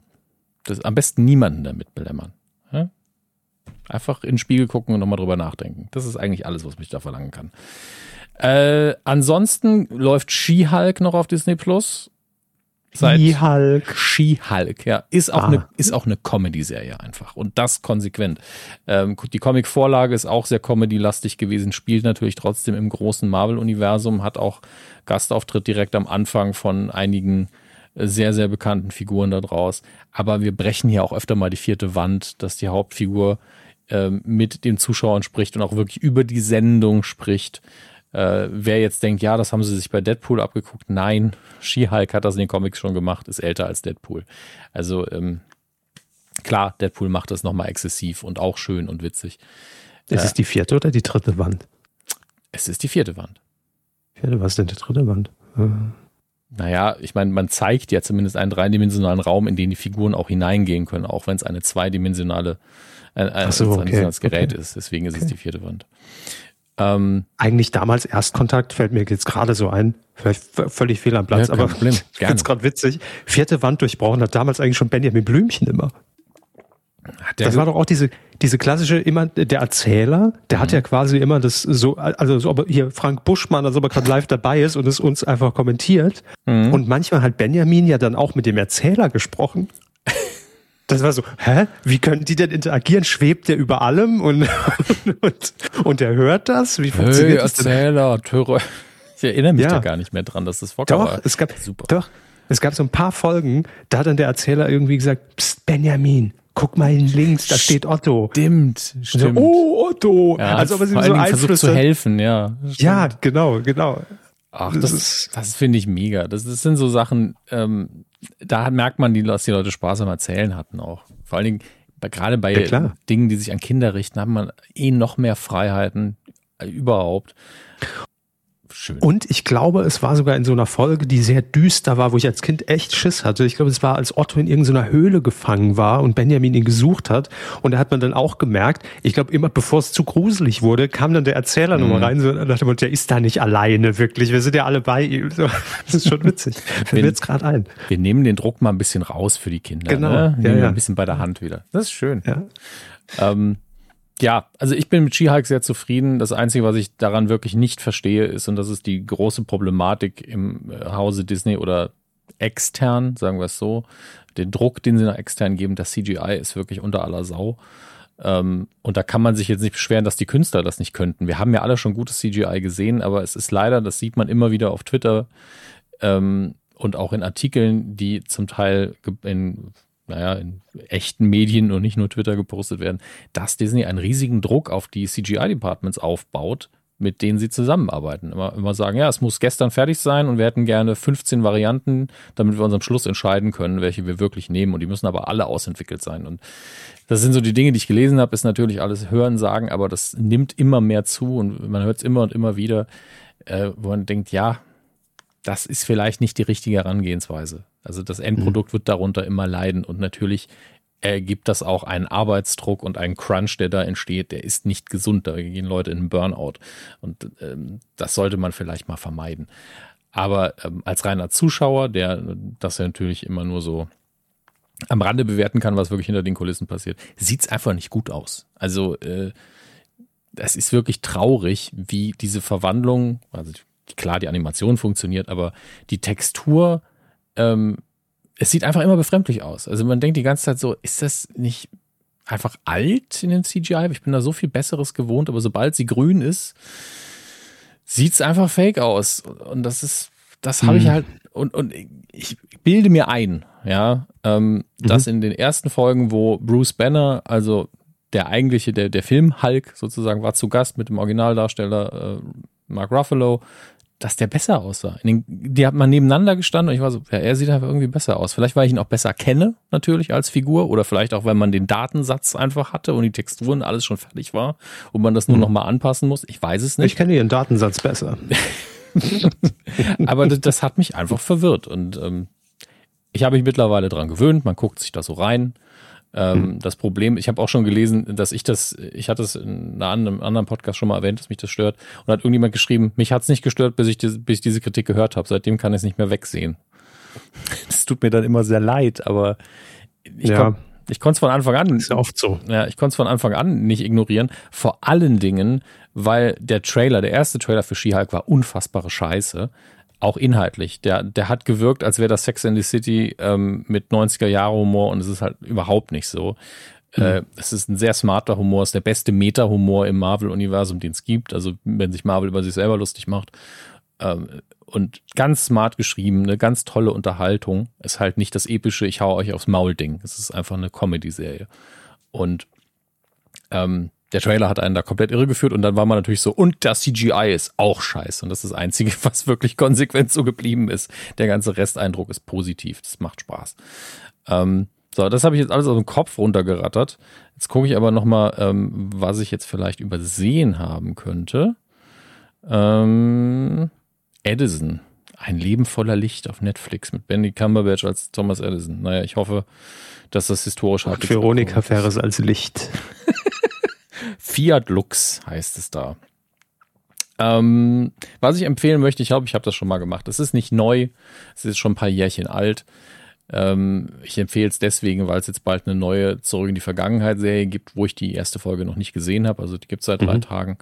Das, am besten niemanden damit belämmern. Ja? Einfach in den Spiegel gucken und nochmal drüber nachdenken. Das ist eigentlich alles, was mich da verlangen kann. Äh, ansonsten läuft She-Hulk noch auf Disney Plus. She-Hulk. She-Hulk, ja. Ist auch ah. eine, ist auch eine Comedy-Serie einfach. Und das konsequent. Ähm, die Comic-Vorlage ist auch sehr Comedy-lastig gewesen, spielt natürlich trotzdem im großen Marvel-Universum, hat auch Gastauftritt direkt am Anfang von einigen äh, sehr, sehr bekannten Figuren da draus. Aber wir brechen hier auch öfter mal die vierte Wand, dass die Hauptfigur äh, mit den Zuschauern spricht und auch wirklich über die Sendung spricht. Äh, wer jetzt denkt, ja, das haben sie sich bei Deadpool abgeguckt, nein, She-Hulk hat das in den Comics schon gemacht, ist älter als Deadpool. Also ähm, klar, Deadpool macht das nochmal exzessiv und auch schön und witzig. Ist äh, es die vierte oder die dritte Wand? Es ist die vierte Wand. Vierte, was ist denn die dritte Wand? Äh. Naja, ich meine, man zeigt ja zumindest einen dreidimensionalen Raum, in den die Figuren auch hineingehen können, auch wenn es eine zweidimensionale ein, ein, so, okay. Gerät okay. ist. Deswegen ist okay. es die vierte Wand. Ähm, Eigentlich damals Erstkontakt, fällt mir jetzt gerade so ein, vielleicht völlig fehl am Platz, ja, aber Problem. ich finde es gerade witzig. Vierte Wand durchbrochen hat damals eigentlich schon Benjamin Blümchen immer. Das war doch auch diese, diese klassische, immer der Erzähler, der mhm. hat ja quasi immer das so, also so, aber hier Frank Buschmann, als ob er gerade live dabei ist und es uns einfach kommentiert. Mhm. Und manchmal hat Benjamin ja dann auch mit dem Erzähler gesprochen. Das war so, hä? Wie können die denn interagieren? Schwebt der über allem und, und, und er hört das? Wie funktioniert hey, das Erzähler. Ich erinnere mich ja. da gar nicht mehr dran, dass das vorkam. Doch, es gab, Super. doch, es gab so ein paar Folgen, da hat dann der Erzähler irgendwie gesagt, Psst, Benjamin, guck mal links, da steht Otto. Stimmt, stimmt. So, oh, Otto. Ja, also, aber sie so versucht zu helfen, ja. Stimmt. Ja, genau, genau. Ach, das, das, das finde ich mega. Das, das sind so Sachen, ähm, da merkt man, dass die Leute Spaß am Erzählen hatten auch. Vor allen Dingen, gerade bei ja, Dingen, die sich an Kinder richten, hat man eh noch mehr Freiheiten äh, überhaupt. Schön. Und ich glaube, es war sogar in so einer Folge, die sehr düster war, wo ich als Kind echt Schiss hatte. Ich glaube, es war, als Otto in irgendeiner Höhle gefangen war und Benjamin ihn gesucht hat. Und da hat man dann auch gemerkt, ich glaube, immer bevor es zu gruselig wurde, kam dann der Erzähler mhm. nochmal rein so, und dachte, der ist da nicht alleine, wirklich. Wir sind ja alle bei ihm. So, das ist schon witzig. Fällt mir jetzt gerade ein. Wir nehmen den Druck mal ein bisschen raus für die Kinder. Genau. Ne? Nehmen ja, ja. ein bisschen bei der Hand wieder. Das ist schön. Ja. Ähm, ja, also ich bin mit She-Hulk sehr zufrieden. Das Einzige, was ich daran wirklich nicht verstehe, ist, und das ist die große Problematik im äh, Hause Disney oder extern, sagen wir es so, den Druck, den sie nach extern geben, das CGI ist wirklich unter aller Sau. Ähm, und da kann man sich jetzt nicht beschweren, dass die Künstler das nicht könnten. Wir haben ja alle schon gutes CGI gesehen, aber es ist leider, das sieht man immer wieder auf Twitter ähm, und auch in Artikeln, die zum Teil in naja, in echten Medien und nicht nur Twitter gepostet werden, dass Disney einen riesigen Druck auf die CGI-Departments aufbaut, mit denen sie zusammenarbeiten. Immer, immer sagen, ja, es muss gestern fertig sein und wir hätten gerne 15 Varianten, damit wir uns am Schluss entscheiden können, welche wir wirklich nehmen. Und die müssen aber alle ausentwickelt sein. Und das sind so die Dinge, die ich gelesen habe, ist natürlich alles Hören, Sagen, aber das nimmt immer mehr zu und man hört es immer und immer wieder, äh, wo man denkt, ja, das ist vielleicht nicht die richtige Herangehensweise. Also das Endprodukt mhm. wird darunter immer leiden und natürlich ergibt das auch einen Arbeitsdruck und einen Crunch, der da entsteht, der ist nicht gesund. Da gehen Leute in einen Burnout und ähm, das sollte man vielleicht mal vermeiden. Aber ähm, als reiner Zuschauer, der das ja natürlich immer nur so am Rande bewerten kann, was wirklich hinter den Kulissen passiert, sieht es einfach nicht gut aus. Also äh, es ist wirklich traurig, wie diese Verwandlung, also klar, die Animation funktioniert, aber die Textur, ähm, es sieht einfach immer befremdlich aus. Also man denkt die ganze Zeit so, ist das nicht einfach alt in den CGI? Ich bin da so viel Besseres gewohnt, aber sobald sie grün ist, sieht es einfach fake aus. Und das ist, das habe ich mhm. halt, und, und ich bilde mir ein, ja, ähm, mhm. dass in den ersten Folgen, wo Bruce Banner, also der eigentliche, der, der Film Hulk sozusagen, war zu Gast mit dem Originaldarsteller äh, Mark Ruffalo, dass der besser aussah. Den, die hat man nebeneinander gestanden und ich war so, ja, er sieht einfach irgendwie besser aus. Vielleicht, weil ich ihn auch besser kenne, natürlich als Figur, oder vielleicht auch, weil man den Datensatz einfach hatte und die Texturen alles schon fertig war und man das nur mhm. noch mal anpassen muss. Ich weiß es nicht. Ich kenne ihren Datensatz besser. Aber das, das, hat mich einfach verwirrt und ähm, ich habe mich mittlerweile dran gewöhnt. Man guckt sich da so rein. Ähm, hm. Das Problem, ich habe auch schon gelesen, dass ich das, ich hatte es in einem anderen Podcast schon mal erwähnt, dass mich das stört. Und hat irgendjemand geschrieben, mich hat es nicht gestört, bis ich, die, bis ich diese Kritik gehört habe. Seitdem kann ich es nicht mehr wegsehen. Das tut mir dann immer sehr leid, aber ich ja. Ich konnte es von Anfang an. Ist ja oft so. Ja, ich konnte es von Anfang an nicht ignorieren. Vor allen Dingen, weil der Trailer, der erste Trailer für She-Hulk war unfassbare Scheiße auch inhaltlich. Der, der hat gewirkt, als wäre das Sex in the City ähm, mit 90er-Jahre-Humor und es ist halt überhaupt nicht so. Mhm. Äh, es ist ein sehr smarter Humor, es ist der beste Meta-Humor im Marvel-Universum, den es gibt. Also wenn sich Marvel über sich selber lustig macht. Ähm, und ganz smart geschrieben, eine ganz tolle Unterhaltung. Ist halt nicht das epische, ich hau euch aufs Maul-Ding. Es ist einfach eine Comedy-Serie. Und ähm, der Trailer hat einen da komplett irregeführt und dann war man natürlich so, und das CGI ist auch scheiße. Und das ist das Einzige, was wirklich konsequent so geblieben ist. Der ganze Resteindruck ist positiv. Das macht Spaß. Ähm, so, das habe ich jetzt alles aus dem Kopf runtergerattert. Jetzt gucke ich aber nochmal, ähm, was ich jetzt vielleicht übersehen haben könnte. Ähm, Edison. Ein Leben voller Licht auf Netflix mit Benny Cumberbatch als Thomas Edison. Naja, ich hoffe, dass das historisch hat. Veronika Ferres als Licht. Fiat Lux heißt es da. Ähm, was ich empfehlen möchte, ich glaube, ich habe das schon mal gemacht. Es ist nicht neu, es ist schon ein paar Jährchen alt. Ähm, ich empfehle es deswegen, weil es jetzt bald eine neue Zurück in die Vergangenheit-Serie gibt, wo ich die erste Folge noch nicht gesehen habe. Also die gibt es seit mhm. drei Tagen.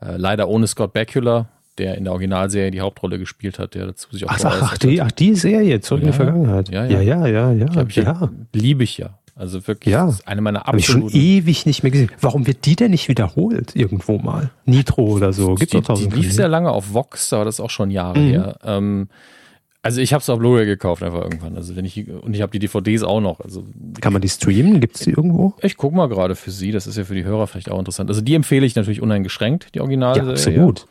Äh, leider ohne Scott Bakula, der in der Originalserie die Hauptrolle gespielt hat, der dazu sich auch ach, ach, die, ach, die Serie, Zurück ja, in die Vergangenheit. Ja, ja, ja, ja. ja, ja, ja. Liebe ich ja. Also wirklich, ja. das ist eine meiner absoluten. Habe ich schon ewig nicht mehr gesehen. Warum wird die denn nicht wiederholt irgendwo mal? Nitro oder so. Gibt die, die lief sehr lange auf Vox, aber das ist auch schon Jahre mhm. her. Ähm, also ich habe es auf Blu-ray gekauft einfach irgendwann. Also wenn ich und ich habe die DVDs auch noch. Also kann man die streamen? Gibt es die irgendwo? Ich guck mal gerade für Sie. Das ist ja für die Hörer vielleicht auch interessant. Also die empfehle ich natürlich uneingeschränkt, die Original. Ja, absolut.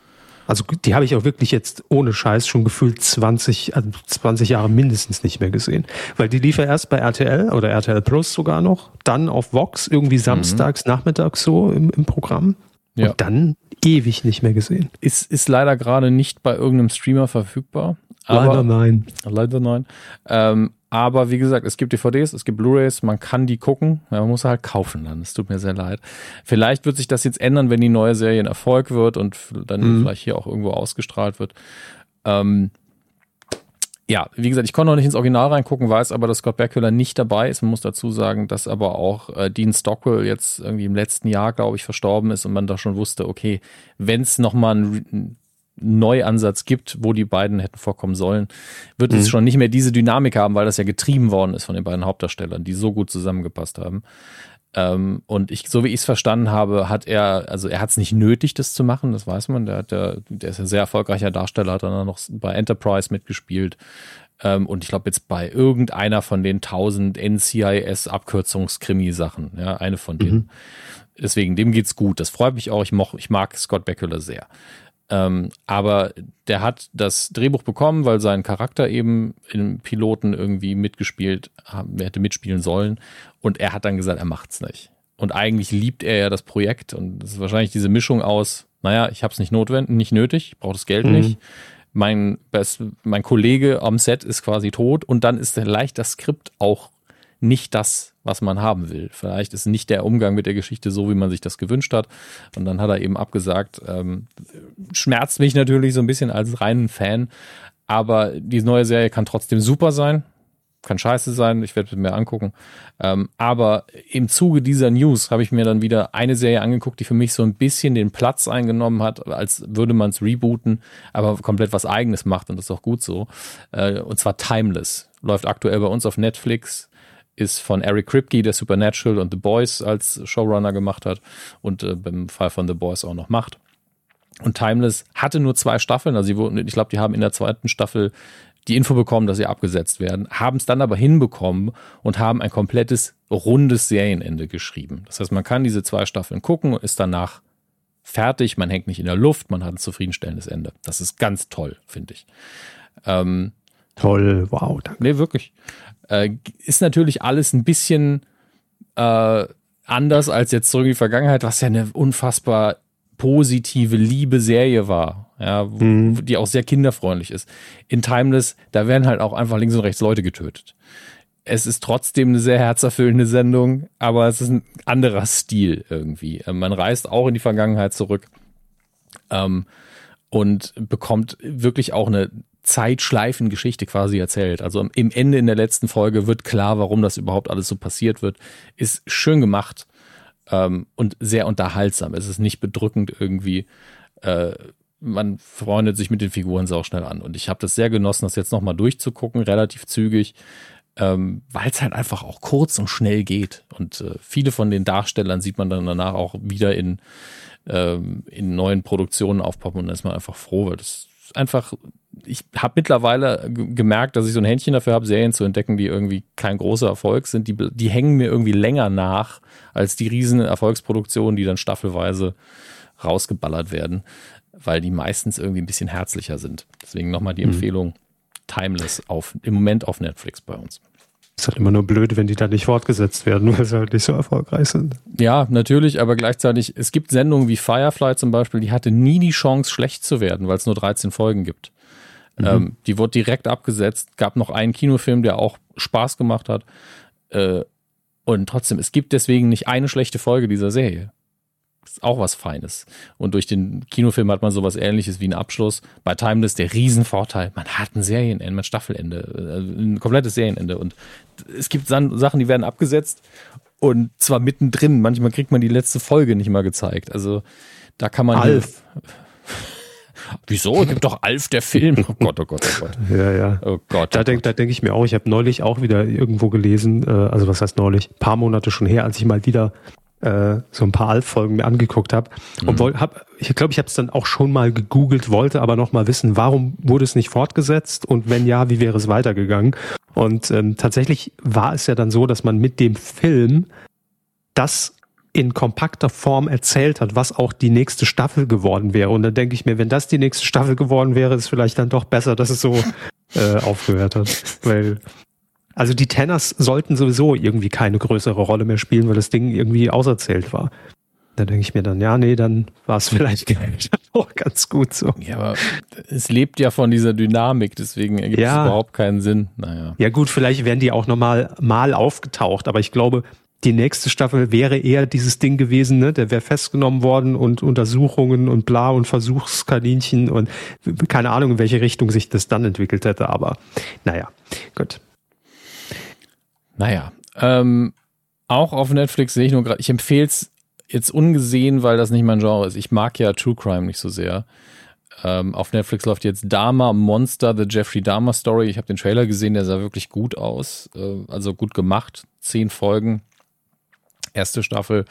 Also die habe ich auch wirklich jetzt ohne Scheiß schon gefühlt 20, also 20 Jahre mindestens nicht mehr gesehen. Weil die lief ja erst bei RTL oder RTL Plus sogar noch, dann auf Vox irgendwie samstags, mhm. nachmittags so im, im Programm. Ja. Und dann ewig nicht mehr gesehen. Ist, ist leider gerade nicht bei irgendeinem Streamer verfügbar. Aber, Leider nein. Leider nein. Ähm, aber wie gesagt, es gibt DVDs, es gibt Blu-rays, man kann die gucken. Man muss halt kaufen dann. Es tut mir sehr leid. Vielleicht wird sich das jetzt ändern, wenn die neue Serie ein Erfolg wird und dann mhm. vielleicht hier auch irgendwo ausgestrahlt wird. Ähm, ja, wie gesagt, ich konnte noch nicht ins Original reingucken, weiß aber, dass Scott Bakula nicht dabei ist. Man muss dazu sagen, dass aber auch äh, Dean Stockwell jetzt irgendwie im letzten Jahr, glaube ich, verstorben ist und man da schon wusste, okay, wenn es nochmal einen Neuansatz gibt, wo die beiden hätten vorkommen sollen, wird mhm. es schon nicht mehr diese Dynamik haben, weil das ja getrieben worden ist von den beiden Hauptdarstellern, die so gut zusammengepasst haben. Ähm, und ich, so wie ich es verstanden habe, hat er, also er hat es nicht nötig, das zu machen, das weiß man. Der, hat der, der ist ein sehr erfolgreicher Darsteller, hat dann noch bei Enterprise mitgespielt. Ähm, und ich glaube jetzt bei irgendeiner von den tausend NCIS-Abkürzungskrimi-Sachen, ja, eine von denen. Mhm. Deswegen, dem geht's gut. Das freut mich auch. Ich, moch, ich mag Scott Bakula sehr. Ähm, aber der hat das Drehbuch bekommen, weil sein Charakter eben im Piloten irgendwie mitgespielt, er hätte mitspielen sollen. Und er hat dann gesagt, er macht's nicht. Und eigentlich liebt er ja das Projekt. Und das ist wahrscheinlich diese Mischung aus, naja, ich habe es nicht notwendig, nicht nötig, ich brauche das Geld mhm. nicht. Mein, Best, mein Kollege am Set ist quasi tot und dann ist vielleicht das Skript auch nicht das, was man haben will. Vielleicht ist nicht der Umgang mit der Geschichte so, wie man sich das gewünscht hat. Und dann hat er eben abgesagt. Ähm, schmerzt mich natürlich so ein bisschen als reinen Fan. Aber die neue Serie kann trotzdem super sein. Kann scheiße sein, ich werde es mir angucken. Ähm, aber im Zuge dieser News habe ich mir dann wieder eine Serie angeguckt, die für mich so ein bisschen den Platz eingenommen hat, als würde man es rebooten, aber komplett was Eigenes macht und das ist auch gut so. Äh, und zwar Timeless. Läuft aktuell bei uns auf Netflix ist von Eric Kripke, der Supernatural und The Boys als Showrunner gemacht hat und äh, beim Fall von The Boys auch noch macht. Und Timeless hatte nur zwei Staffeln, also wurden, ich glaube, die haben in der zweiten Staffel die Info bekommen, dass sie abgesetzt werden, haben es dann aber hinbekommen und haben ein komplettes rundes Serienende geschrieben. Das heißt, man kann diese zwei Staffeln gucken, ist danach fertig, man hängt nicht in der Luft, man hat ein zufriedenstellendes Ende. Das ist ganz toll, finde ich. Ähm, Toll, wow, danke. Nee, wirklich. Äh, ist natürlich alles ein bisschen äh, anders als jetzt zurück in die Vergangenheit, was ja eine unfassbar positive, liebe Serie war, ja, mhm. die auch sehr kinderfreundlich ist. In Timeless, da werden halt auch einfach links und rechts Leute getötet. Es ist trotzdem eine sehr herzerfüllende Sendung, aber es ist ein anderer Stil irgendwie. Äh, man reist auch in die Vergangenheit zurück ähm, und bekommt wirklich auch eine Zeitschleifengeschichte quasi erzählt. Also im Ende in der letzten Folge wird klar, warum das überhaupt alles so passiert wird. Ist schön gemacht ähm, und sehr unterhaltsam. Es ist nicht bedrückend irgendwie. Äh, man freundet sich mit den Figuren sau schnell an. Und ich habe das sehr genossen, das jetzt nochmal durchzugucken, relativ zügig, ähm, weil es halt einfach auch kurz und schnell geht. Und äh, viele von den Darstellern sieht man dann danach auch wieder in, ähm, in neuen Produktionen aufpoppen und dann ist man einfach froh, weil das einfach ich habe mittlerweile gemerkt, dass ich so ein Händchen dafür habe, Serien zu entdecken, die irgendwie kein großer Erfolg sind. Die, die hängen mir irgendwie länger nach als die riesen Erfolgsproduktionen, die dann staffelweise rausgeballert werden, weil die meistens irgendwie ein bisschen herzlicher sind. Deswegen nochmal die mhm. Empfehlung Timeless auf, im Moment auf Netflix bei uns. Ist halt immer nur blöd, wenn die da nicht fortgesetzt werden, weil sie halt nicht so erfolgreich sind. Ja, natürlich, aber gleichzeitig, es gibt Sendungen wie Firefly zum Beispiel, die hatte nie die Chance, schlecht zu werden, weil es nur 13 Folgen gibt. Mhm. Ähm, die wurde direkt abgesetzt. Gab noch einen Kinofilm, der auch Spaß gemacht hat. Äh, und trotzdem, es gibt deswegen nicht eine schlechte Folge dieser Serie. Ist auch was Feines. Und durch den Kinofilm hat man sowas ähnliches wie einen Abschluss. Bei Timeless der Riesenvorteil, man hat ein Serienende, ein Staffelende, äh, ein komplettes Serienende. Und es gibt Sachen, die werden abgesetzt und zwar mittendrin. Manchmal kriegt man die letzte Folge nicht mal gezeigt. Also da kann man. Alf. Wieso? Es gibt doch Alf, der Film. Oh Gott, oh Gott, oh Gott. Ja, ja. Oh Gott. Da oh denke denk ich mir auch, ich habe neulich auch wieder irgendwo gelesen, äh, also was heißt neulich, paar Monate schon her, als ich mal wieder äh, so ein paar Alf-Folgen mir angeguckt habe. Und mhm. hab, ich glaube, ich habe es dann auch schon mal gegoogelt, wollte aber noch mal wissen, warum wurde es nicht fortgesetzt und wenn ja, wie wäre es weitergegangen? Und ähm, tatsächlich war es ja dann so, dass man mit dem Film das in kompakter Form erzählt hat, was auch die nächste Staffel geworden wäre. Und dann denke ich mir, wenn das die nächste Staffel geworden wäre, ist vielleicht dann doch besser, dass es so äh, aufgehört hat. Weil, also die Tenners sollten sowieso irgendwie keine größere Rolle mehr spielen, weil das Ding irgendwie auserzählt war. Da denke ich mir dann, ja, nee, dann war es vielleicht auch ganz gut so. Ja, aber es lebt ja von dieser Dynamik, deswegen ergibt ja. es überhaupt keinen Sinn. Naja. Ja gut, vielleicht werden die auch nochmal mal aufgetaucht, aber ich glaube, die nächste Staffel wäre eher dieses Ding gewesen, ne? Der wäre festgenommen worden und Untersuchungen und bla und Versuchskaninchen und keine Ahnung, in welche Richtung sich das dann entwickelt hätte, aber naja, gut. Naja, ähm, auch auf Netflix sehe ich nur gerade, ich empfehle es jetzt ungesehen, weil das nicht mein Genre ist. Ich mag ja True Crime nicht so sehr. Ähm, auf Netflix läuft jetzt Dama Monster, The Jeffrey Dahmer Story. Ich habe den Trailer gesehen, der sah wirklich gut aus. Äh, also gut gemacht. Zehn Folgen. Erste Staffel.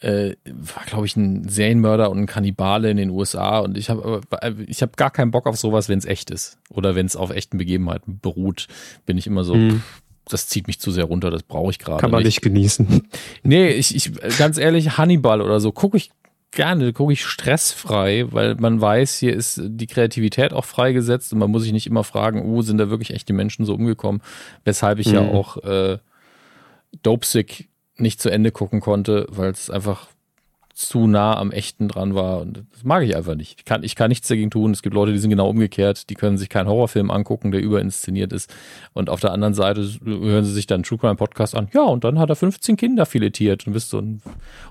Äh, war, glaube ich, ein Serienmörder und ein Kannibale in den USA. Und ich habe äh, ich hab gar keinen Bock auf sowas, wenn es echt ist. Oder wenn es auf echten Begebenheiten beruht. Bin ich immer so, mhm das zieht mich zu sehr runter, das brauche ich gerade. Kann man nicht, nicht genießen. Nee, ich, ich, ganz ehrlich, Hannibal oder so, gucke ich gerne, gucke ich stressfrei, weil man weiß, hier ist die Kreativität auch freigesetzt und man muss sich nicht immer fragen, oh, sind da wirklich echt die Menschen so umgekommen, weshalb ich mhm. ja auch äh, Dopesick nicht zu Ende gucken konnte, weil es einfach zu nah am Echten dran war. Und das mag ich einfach nicht. Ich kann, ich kann nichts dagegen tun. Es gibt Leute, die sind genau umgekehrt. Die können sich keinen Horrorfilm angucken, der überinszeniert ist. Und auf der anderen Seite hören sie sich dann True Crime Podcast an. Ja, und dann hat er 15 Kinder filetiert und bist so ein,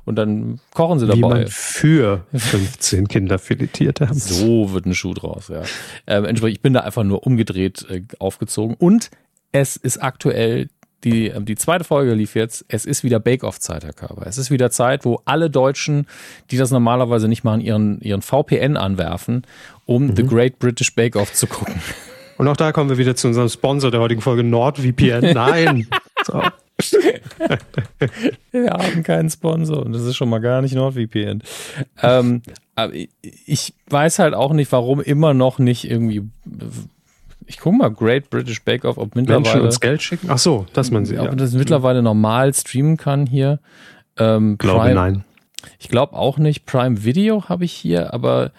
und dann kochen sie dabei. Wie man für 15 Kinder filetiert haben. So wird ein Schuh draus, ja. Ähm, entsprechend, ich bin da einfach nur umgedreht äh, aufgezogen. Und es ist aktuell die, ähm, die zweite Folge lief jetzt. Es ist wieder Bake-Off-Zeit, Herr Körber. Es ist wieder Zeit, wo alle Deutschen, die das normalerweise nicht machen, ihren, ihren VPN anwerfen, um mhm. The Great British Bake-Off zu gucken. Und auch da kommen wir wieder zu unserem Sponsor der heutigen Folge, NordVPN. Nein! so. wir haben keinen Sponsor und das ist schon mal gar nicht NordVPN. Ähm, aber ich weiß halt auch nicht, warum immer noch nicht irgendwie ich gucke mal Great British Bake Off, ob mittlerweile. Menschen uns Geld schicken? Ach so, dass man sie. Ob ja. das mittlerweile normal streamen kann hier. Ähm, glaube Prime, nein. Ich glaube auch nicht. Prime Video habe ich hier, aber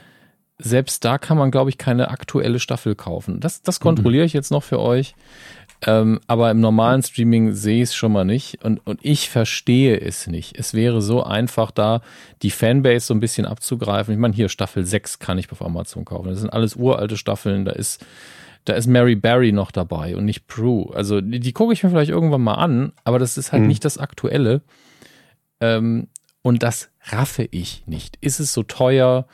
selbst da kann man, glaube ich, keine aktuelle Staffel kaufen. Das, das kontrolliere ich jetzt noch für euch. Ähm, aber im normalen Streaming sehe ich es schon mal nicht und, und ich verstehe es nicht. Es wäre so einfach da, die Fanbase so ein bisschen abzugreifen. Ich meine, hier Staffel 6 kann ich auf Amazon kaufen. Das sind alles uralte Staffeln. Da ist da ist Mary Barry noch dabei und nicht Prue. Also die, die gucke ich mir vielleicht irgendwann mal an, aber das ist halt mhm. nicht das Aktuelle. Ähm, und das raffe ich nicht. Ist es so teuer,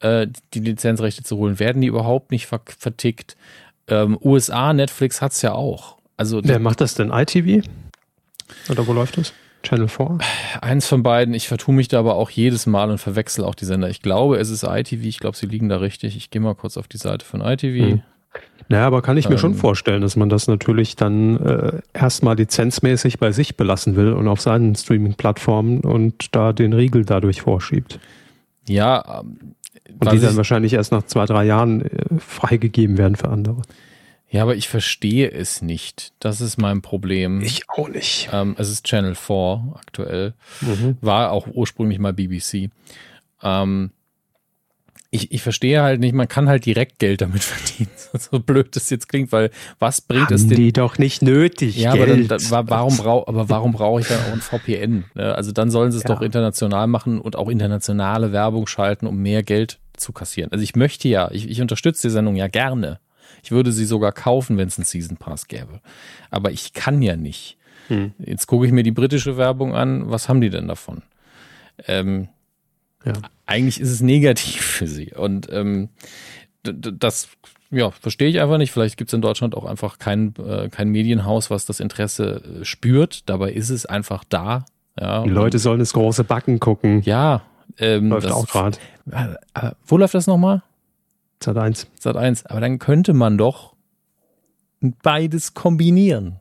äh, die Lizenzrechte zu holen? Werden die überhaupt nicht ver vertickt? Ähm, USA, Netflix hat es ja auch. Also, Wer macht das denn? ITV? Oder wo läuft das? Channel 4? Eins von beiden. Ich vertue mich da aber auch jedes Mal und verwechsel auch die Sender. Ich glaube, es ist ITV. Ich glaube, sie liegen da richtig. Ich gehe mal kurz auf die Seite von ITV. Mhm. Naja, aber kann ich mir ähm, schon vorstellen, dass man das natürlich dann äh, erstmal lizenzmäßig bei sich belassen will und auf seinen Streaming-Plattformen und da den Riegel dadurch vorschiebt. Ja. Ähm, und die dann wahrscheinlich erst nach zwei, drei Jahren äh, freigegeben werden für andere. Ja, aber ich verstehe es nicht. Das ist mein Problem. Ich auch nicht. Ähm, es ist Channel 4 aktuell. Mhm. War auch ursprünglich mal BBC. Ähm, ich, ich verstehe halt nicht, man kann halt direkt Geld damit verdienen. So blöd das jetzt klingt, weil was bringt Haben es denn? die doch nicht nötig. Ja, Geld. aber dann, warum brauche aber warum brauche ich dann auch ein VPN? Ne? Also dann sollen sie es ja. doch international machen und auch internationale Werbung schalten, um mehr Geld zu kassieren. Also ich möchte ja, ich, ich unterstütze die Sendung ja gerne. Ich würde sie sogar kaufen, wenn es einen Season Pass gäbe. Aber ich kann ja nicht. Hm. Jetzt gucke ich mir die britische Werbung an. Was haben die denn davon? Ähm, ja. Eigentlich ist es negativ für sie. Und ähm, das ja, verstehe ich einfach nicht. Vielleicht gibt es in Deutschland auch einfach kein, äh, kein Medienhaus, was das Interesse äh, spürt. Dabei ist es einfach da. Ja, Die Leute sollen das große Backen gucken. Ja. Ähm, läuft das, auch gerade. Äh, wo läuft das nochmal? Sat 1. Sat 1. Aber dann könnte man doch beides kombinieren.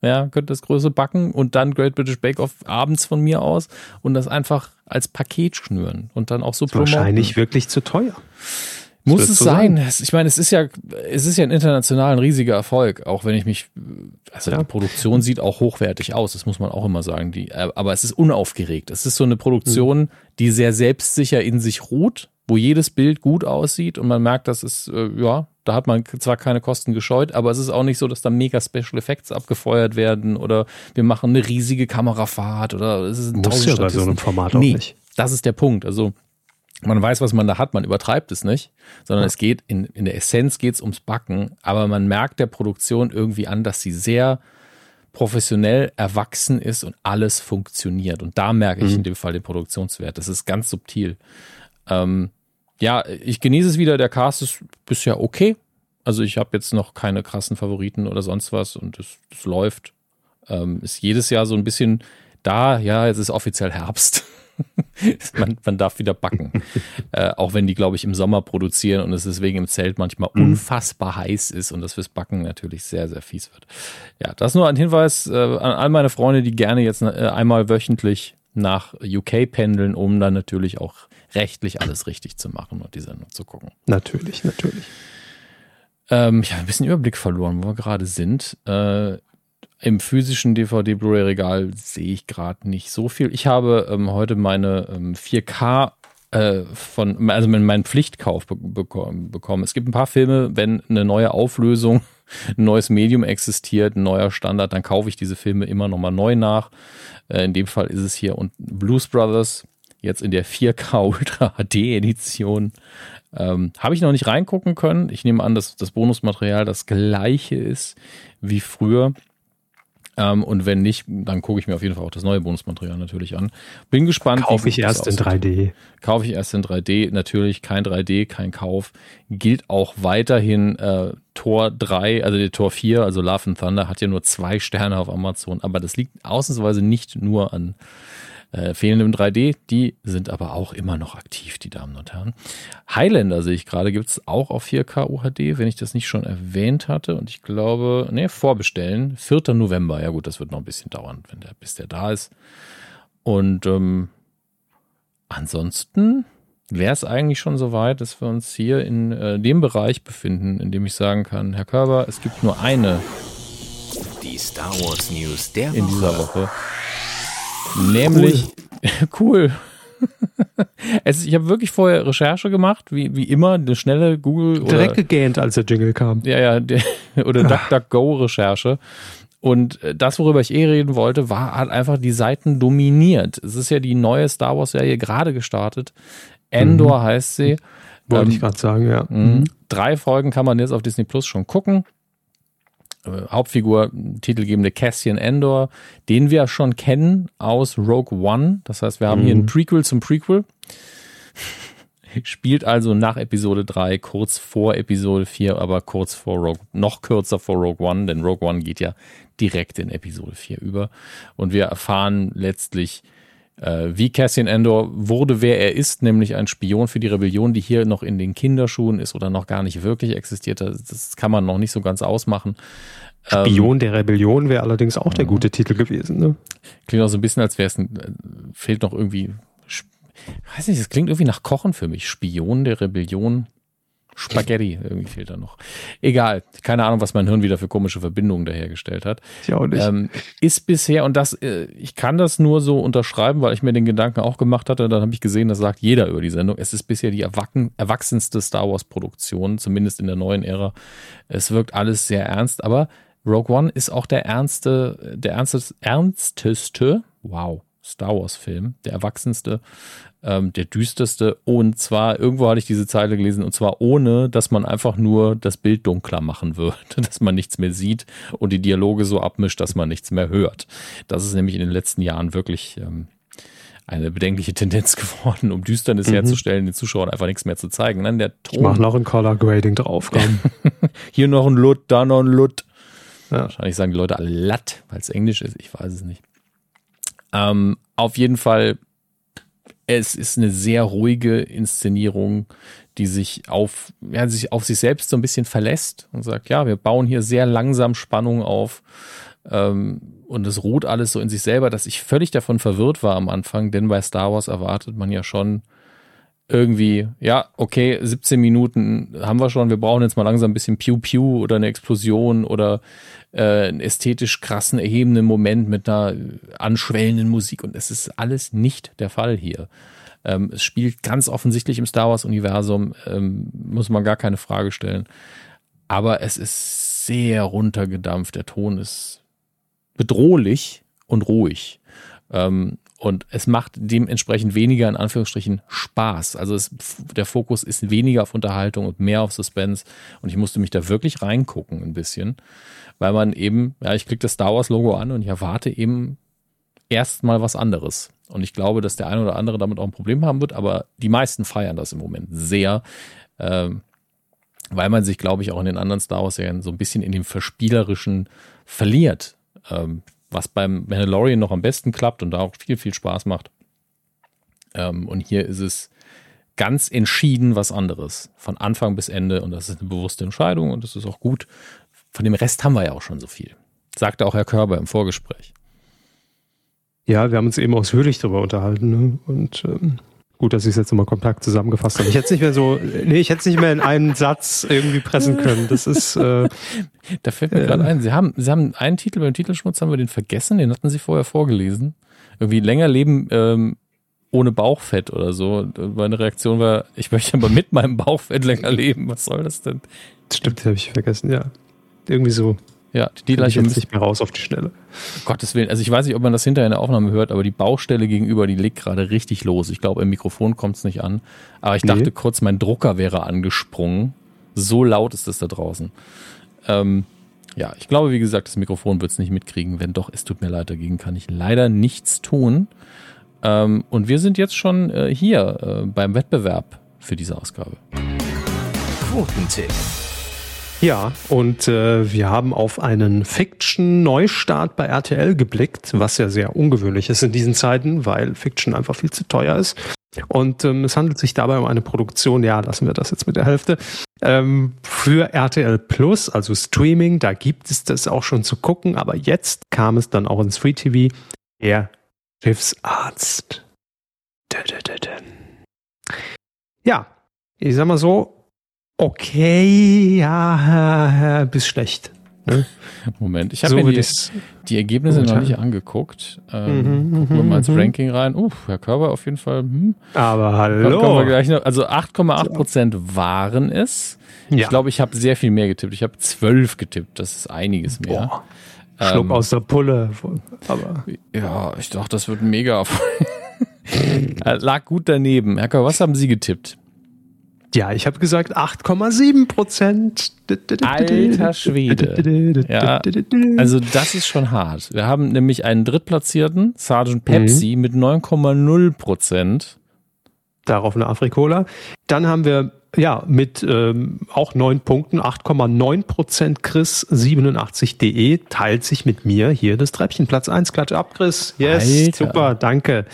Ja, könnte das größere backen und dann Great British Bake Off abends von mir aus und das einfach als Paket schnüren und dann auch so promoten. Wahrscheinlich wirklich zu teuer. Muss es sein. Sagen? Ich meine, es ist ja, es ist ja ein international ein riesiger Erfolg, auch wenn ich mich, also ja. die Produktion sieht auch hochwertig aus, das muss man auch immer sagen. Die, aber es ist unaufgeregt. Es ist so eine Produktion, mhm. die sehr selbstsicher in sich ruht, wo jedes Bild gut aussieht und man merkt, dass es, äh, ja, da hat man zwar keine Kosten gescheut, aber es ist auch nicht so, dass da mega Special Effects abgefeuert werden oder wir machen eine riesige Kamerafahrt oder es ist ein Muss ja bei so einem Format auch nee. nicht. das ist der Punkt. Also man weiß, was man da hat, man übertreibt es nicht, sondern ja. es geht in, in der Essenz geht es ums Backen, aber man merkt der Produktion irgendwie an, dass sie sehr professionell erwachsen ist und alles funktioniert. Und da merke ich mhm. in dem Fall den Produktionswert. Das ist ganz subtil. Ähm, ja, ich genieße es wieder. Der Cast ist bisher okay. Also ich habe jetzt noch keine krassen Favoriten oder sonst was und es, es läuft. Ähm, ist jedes Jahr so ein bisschen da, ja, jetzt ist offiziell Herbst. man, man, darf wieder backen. äh, auch wenn die, glaube ich, im Sommer produzieren und es deswegen im Zelt manchmal mhm. unfassbar heiß ist und das fürs Backen natürlich sehr, sehr fies wird. Ja, das nur ein Hinweis äh, an all meine Freunde, die gerne jetzt äh, einmal wöchentlich nach UK pendeln, um dann natürlich auch rechtlich alles richtig zu machen und die Sendung zu gucken. Natürlich, natürlich. Ähm, ich habe ein bisschen Überblick verloren, wo wir gerade sind. Äh, im physischen DVD-Blu-ray-Regal sehe ich gerade nicht so viel. Ich habe ähm, heute meine ähm, 4K äh, von, also meinen Pflichtkauf be bekommen. Es gibt ein paar Filme, wenn eine neue Auflösung, ein neues Medium existiert, ein neuer Standard, dann kaufe ich diese Filme immer nochmal neu nach. Äh, in dem Fall ist es hier und Blues Brothers, jetzt in der 4K Ultra HD Edition. Ähm, Habe ich noch nicht reingucken können. Ich nehme an, dass das Bonusmaterial das gleiche ist wie früher. Ähm, und wenn nicht, dann gucke ich mir auf jeden Fall auch das neue Bonusmaterial natürlich an. Bin gespannt. Kaufe ich erst in 3D. Kaufe ich erst in 3D. Natürlich kein 3D, kein Kauf. Gilt auch weiterhin äh, Tor 3, also der Tor 4, also Love and Thunder, hat ja nur zwei Sterne auf Amazon. Aber das liegt ausnahmsweise nicht nur an äh, fehlendem 3D. Die sind aber auch immer noch aktiv, die Damen und Herren. Highlander sehe ich gerade, gibt es auch auf 4K UHD, wenn ich das nicht schon erwähnt hatte. Und ich glaube, ne, vorbestellen. 4. November. Ja gut, das wird noch ein bisschen dauern, wenn der, bis der da ist. Und ähm, ansonsten wäre es eigentlich schon so weit, dass wir uns hier in äh, dem Bereich befinden, in dem ich sagen kann, Herr Körber, es gibt nur eine. Die Star Wars News der in Woche. dieser Woche. Nämlich, cool. es, ich habe wirklich vorher Recherche gemacht, wie, wie immer, eine schnelle Google. Direkt gegähnt, als der Jingle kam. Ja, ja, der, oder DuckDuckGo-Recherche. Und äh, das, worüber ich eh reden wollte, war hat einfach die Seiten dominiert. Es ist ja die neue Star Wars-Serie gerade gestartet. Endor mhm. heißt sie. Wollte ähm, ich gerade sagen, ja. Mhm. Drei Folgen kann man jetzt auf Disney Plus schon gucken. Äh, Hauptfigur, titelgebende Cassian Endor, den wir schon kennen aus Rogue One. Das heißt, wir haben mhm. hier ein mhm. Prequel zum Prequel. Spielt also nach Episode 3, kurz vor Episode 4, aber kurz vor Rogue, noch kürzer vor Rogue One, denn Rogue One geht ja direkt in Episode 4 über. Und wir erfahren letztlich, wie Cassian Endor wurde, wer er ist, nämlich ein Spion für die Rebellion, die hier noch in den Kinderschuhen ist oder noch gar nicht wirklich existiert. Das kann man noch nicht so ganz ausmachen. Spion ähm, der Rebellion wäre allerdings auch der gute Titel gewesen. Ne? Klingt auch so ein bisschen, als wäre es ein, äh, fehlt noch irgendwie, weiß nicht, es klingt irgendwie nach Kochen für mich. Spion der Rebellion. Spaghetti, irgendwie fehlt da noch. Egal, keine Ahnung, was mein Hirn wieder für komische Verbindungen dahergestellt hat. Ich auch nicht. Ähm, ist bisher, und das, äh, ich kann das nur so unterschreiben, weil ich mir den Gedanken auch gemacht hatte, dann habe ich gesehen, das sagt jeder über die Sendung. Es ist bisher die erwachsenste Star Wars-Produktion, zumindest in der neuen Ära. Es wirkt alles sehr ernst, aber Rogue One ist auch der ernste, der ernsteste, ernsteste, wow, Star Wars-Film, der erwachsenste, ähm, der düsterste. Und zwar, irgendwo hatte ich diese Zeile gelesen, und zwar ohne, dass man einfach nur das Bild dunkler machen würde, dass man nichts mehr sieht und die Dialoge so abmischt, dass man nichts mehr hört. Das ist nämlich in den letzten Jahren wirklich ähm, eine bedenkliche Tendenz geworden, um Düsternis mhm. herzustellen, den Zuschauern einfach nichts mehr zu zeigen. Dann der Ton. Ich mach noch ein Color Grading drauf. Komm. Hier noch ein Lut, da noch ein Lut. Ja. Wahrscheinlich sagen die Leute alle Latt, weil es Englisch ist. Ich weiß es nicht. Ähm, auf jeden Fall, es ist eine sehr ruhige Inszenierung, die sich auf, ja, sich auf sich selbst so ein bisschen verlässt und sagt, ja, wir bauen hier sehr langsam Spannung auf. Ähm, und es ruht alles so in sich selber, dass ich völlig davon verwirrt war am Anfang, denn bei Star Wars erwartet man ja schon irgendwie, ja, okay, 17 Minuten haben wir schon, wir brauchen jetzt mal langsam ein bisschen Pew-Pew oder eine Explosion oder äh, einen ästhetisch krassen, erhebenden Moment mit einer anschwellenden Musik und es ist alles nicht der Fall hier. Ähm, es spielt ganz offensichtlich im Star Wars-Universum, ähm, muss man gar keine Frage stellen. Aber es ist sehr runtergedampft, der Ton ist bedrohlich und ruhig. Ähm, Und es macht dementsprechend weniger in Anführungsstrichen Spaß. Also es, der Fokus ist weniger auf Unterhaltung und mehr auf Suspense. Und ich musste mich da wirklich reingucken ein bisschen, weil man eben, ja, ich klicke das Star Wars Logo an und ich erwarte eben erstmal was anderes. Und ich glaube, dass der eine oder andere damit auch ein Problem haben wird, aber die meisten feiern das im Moment sehr, ähm, weil man sich, glaube ich, auch in den anderen Star Wars-Serien so ein bisschen in dem Verspielerischen verliert. Ähm, was beim Mandalorian noch am besten klappt und da auch viel, viel Spaß macht. Ähm, und hier ist es ganz entschieden was anderes. Von Anfang bis Ende. Und das ist eine bewusste Entscheidung und das ist auch gut. Von dem Rest haben wir ja auch schon so viel. Sagte auch Herr Körber im Vorgespräch. Ja, wir haben uns eben ausführlich darüber unterhalten. Ne? Und ähm, Gut, dass ich es jetzt nochmal kompakt zusammengefasst habe. Ich hätte es nicht mehr so, nee, ich hätte es nicht mehr in einen Satz irgendwie pressen können. Das ist. Äh, da fällt mir äh, gerade ein. Sie haben, Sie haben einen Titel beim Titelschmutz haben wir den vergessen. Den hatten Sie vorher vorgelesen. Irgendwie länger leben ähm, ohne Bauchfett oder so. Meine Reaktion war, ich möchte aber mit meinem Bauchfett länger leben. Was soll das denn? Stimmt, habe ich vergessen. Ja, irgendwie so. Ja, die gleiche jetzt nicht mehr raus auf die Schnelle. Gottes Willen. Also ich weiß nicht, ob man das hinterher in der Aufnahme hört, aber die Baustelle gegenüber, die legt gerade richtig los. Ich glaube, im Mikrofon kommt es nicht an. Aber ich nee. dachte kurz, mein Drucker wäre angesprungen. So laut ist es da draußen. Ähm, ja, ich glaube, wie gesagt, das Mikrofon wird es nicht mitkriegen. Wenn doch, es tut mir leid, dagegen kann ich leider nichts tun. Ähm, und wir sind jetzt schon äh, hier äh, beim Wettbewerb für diese Ausgabe. Quotentipp. Ja, und äh, wir haben auf einen Fiction-Neustart bei RTL geblickt, was ja sehr ungewöhnlich ist in diesen Zeiten, weil Fiction einfach viel zu teuer ist. Und ähm, es handelt sich dabei um eine Produktion, ja, lassen wir das jetzt mit der Hälfte, ähm, für RTL Plus, also Streaming, da gibt es das auch schon zu gucken, aber jetzt kam es dann auch ins Free TV, der Schiffsarzt. Ja, ich sag mal so, okay, ja, bis schlecht. Ne? Moment, ich habe so mir die, die Ergebnisse noch nicht angeguckt. Ähm, mhm, gucken wir mal ins mhm. Ranking rein. Uff, Herr Körber auf jeden Fall. Hm. Aber hallo. Noch. Also 8,8 Prozent waren es. Ja. Ich glaube, ich habe sehr viel mehr getippt. Ich habe 12 getippt. Das ist einiges mehr. Boah. Schluck ähm, aus der Pulle. Aber. Ja, ich dachte, das wird mega. Lag gut daneben. Herr Körber, was haben Sie getippt? Ja, ich habe gesagt 8,7 Prozent. Alter Schwede. Ja, also das ist schon hart. Wir haben nämlich einen Drittplatzierten, Sergeant Pepsi, mhm. mit 9,0 Prozent. Darauf eine Afrikola. Dann haben wir ja mit ähm, auch 9 Punkten, 8,9 Prozent Chris 87.de teilt sich mit mir hier das Treppchen. Platz 1, Klatsche ab, Chris. Yes, Alter. super, danke.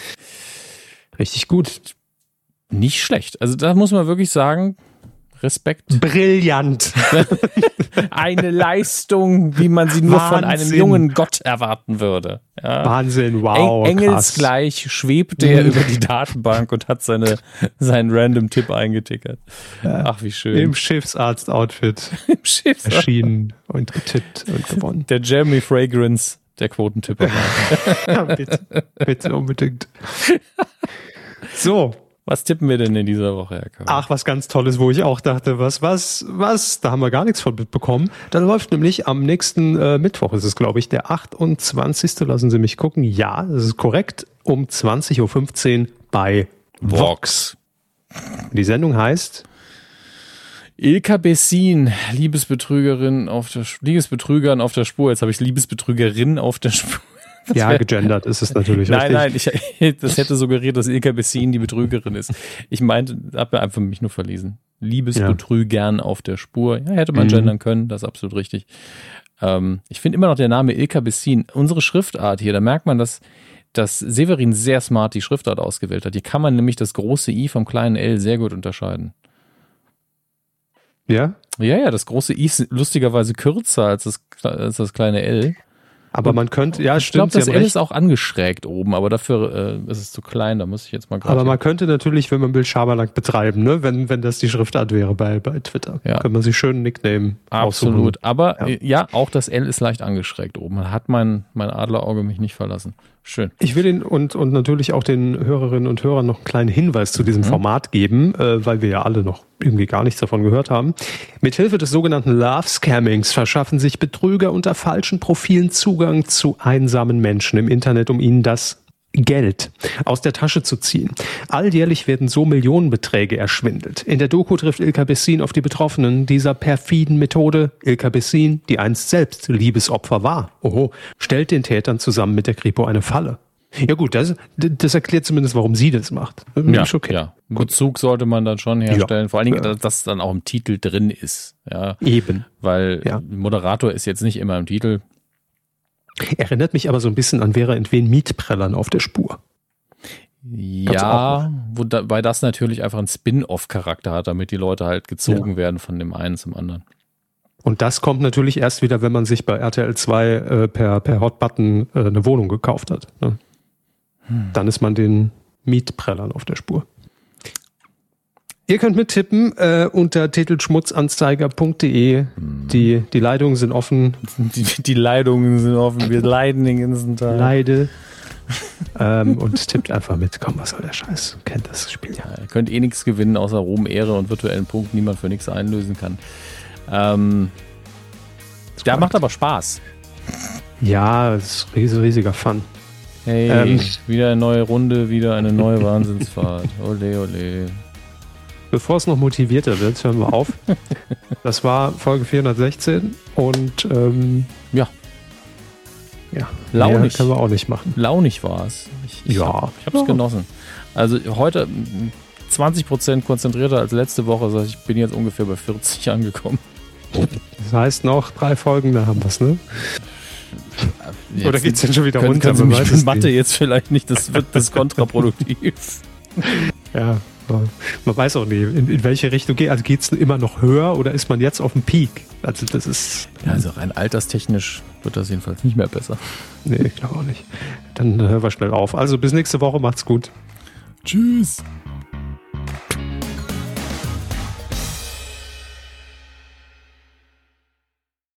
Richtig gut. Nicht schlecht. Also da muss man wirklich sagen, Respekt. Brillant. Eine Leistung, wie man sie nur Wahnsinn. von einem jungen Gott erwarten würde. Ja. Wahnsinn, wow. Eng Engelsgleich schwebt er über die Datenbank und hat seine, seinen random Tipp eingetickert. Ach, wie schön. Im Schiffsarzt-Outfit. Im Schiffsarzt. Erschienen und getippt und gewonnen. Der Jeremy Fragrance der Quotentipper. ja, bitte, bitte unbedingt. So, was tippen wir denn in dieser Woche, Herr Körber? Ach, was ganz Tolles, wo ich auch dachte, was, was, was, da haben wir gar nichts von mitbekommen. Da läuft nämlich am nächsten äh, Mittwoch, ist es, glaube ich, der 28. Lassen Sie mich gucken. Ja, das ist korrekt, um 20.15 Uhr bei Vox. Die Sendung heißt Ilka Bessin, Liebesbetrügerin auf der Liebesbetrügern auf der Spur. Jetzt habe ich Liebesbetrügerin auf der Spur. Ja, gegendert ist es natürlich. Nein, richtig. nein, ich, das hätte suggeriert, dass Ilka Bessin die Betrügerin ist. Ich meinte, habe einfach mich nur verlesen. Liebesbetrügern ja. auf der Spur. Ja, hätte man mhm. gendern können, das ist absolut richtig. Ähm, ich finde immer noch der Name Ilka Bessin, unsere Schriftart hier, da merkt man, dass, dass Severin sehr smart die Schriftart ausgewählt hat. Hier kann man nämlich das große I vom kleinen L sehr gut unterscheiden. Ja? Ja, ja, das große I ist lustigerweise kürzer als das, als das kleine L. Aber man könnte, ja, ich stimmt. Ich glaube, das L ist auch angeschrägt oben, aber dafür äh, ist es zu klein, da muss ich jetzt mal gerade. Aber man könnte natürlich, wenn man will, Schabernack betreiben, ne? wenn, wenn das die Schriftart wäre bei, bei Twitter. Ja. Könnte man sich schön Nickname Absolut. Aussuchen. Aber ja. Äh, ja. auch das L ist leicht angeschrägt oben. Man hat mein, mein Adlerauge mich nicht verlassen. Schön. Ich will Ihnen und, und natürlich auch den Hörerinnen und Hörern noch einen kleinen Hinweis zu diesem mhm. Format geben, äh, weil wir ja alle noch irgendwie gar nichts davon gehört haben. Mithilfe des sogenannten Love Scammings verschaffen sich Betrüger unter falschen Profilen Zugang zu einsamen Menschen im Internet, um ihnen das Geld aus der Tasche zu ziehen. Alljährlich werden so Millionenbeträge erschwindelt. In der Doku trifft Ilka Bessin auf die Betroffenen dieser perfiden Methode. Ilka Bessin, die einst selbst Liebesopfer war, oho, stellt den Tätern zusammen mit der Kripo eine Falle. Ja gut, das, das erklärt zumindest, warum sie das macht. Ja, okay. ja. Bezug sollte man dann schon herstellen. Ja. Vor allen Dingen, dass das dann auch im Titel drin ist. Ja. Eben. Weil ja. Moderator ist jetzt nicht immer im Titel. Erinnert mich aber so ein bisschen an Vera Entwen Mietprellern auf der Spur. Ja, wobei das natürlich einfach einen Spin-off-Charakter hat, damit die Leute halt gezogen ja. werden von dem einen zum anderen. Und das kommt natürlich erst wieder, wenn man sich bei RTL 2 äh, per, per Hotbutton äh, eine Wohnung gekauft hat. Ne? Hm. Dann ist man den Mietprellern auf der Spur. Ihr könnt mittippen äh, unter titelschmutzanzeiger.de. Hm. Die, die Leitungen sind offen. Die, die Leitungen sind offen. Wir leiden den ganzen Tag. Leide. ähm, und tippt einfach mit. Komm, was soll der Scheiß? Kennt das Spiel ja. ja ihr könnt eh nichts gewinnen, außer Ruhm, Ehre und virtuellen Punkten, die man für nichts einlösen kann. Ähm, der macht aber Spaß. Ja, es ist riesiger Fun. Hey, ähm, wieder eine neue Runde, wieder eine neue Wahnsinnsfahrt. Ole, ole. Bevor es noch motivierter wird, hören wir auf. Das war Folge 416 und ähm, ja. Ja, launig. können wir auch nicht machen. Launig war es. Ich, ich ja. Hab, ich habe es ja. genossen. Also heute 20% konzentrierter als letzte Woche. Heißt, ich bin jetzt ungefähr bei 40 angekommen. Das heißt noch drei Folgen, da haben wir es, ne? Jetzt Oder geht es denn schon wieder können, runter? Können Sie mich Mathe jetzt vielleicht nicht, das wird das kontraproduktiv. ja, man weiß auch nie, in, in welche Richtung geht. Also geht es immer noch höher oder ist man jetzt auf dem Peak? Also das ist. Ja, also rein alterstechnisch wird das jedenfalls nicht mehr besser. Nee, ich glaube auch nicht. Dann hören wir schnell auf. Also bis nächste Woche, macht's gut. Tschüss.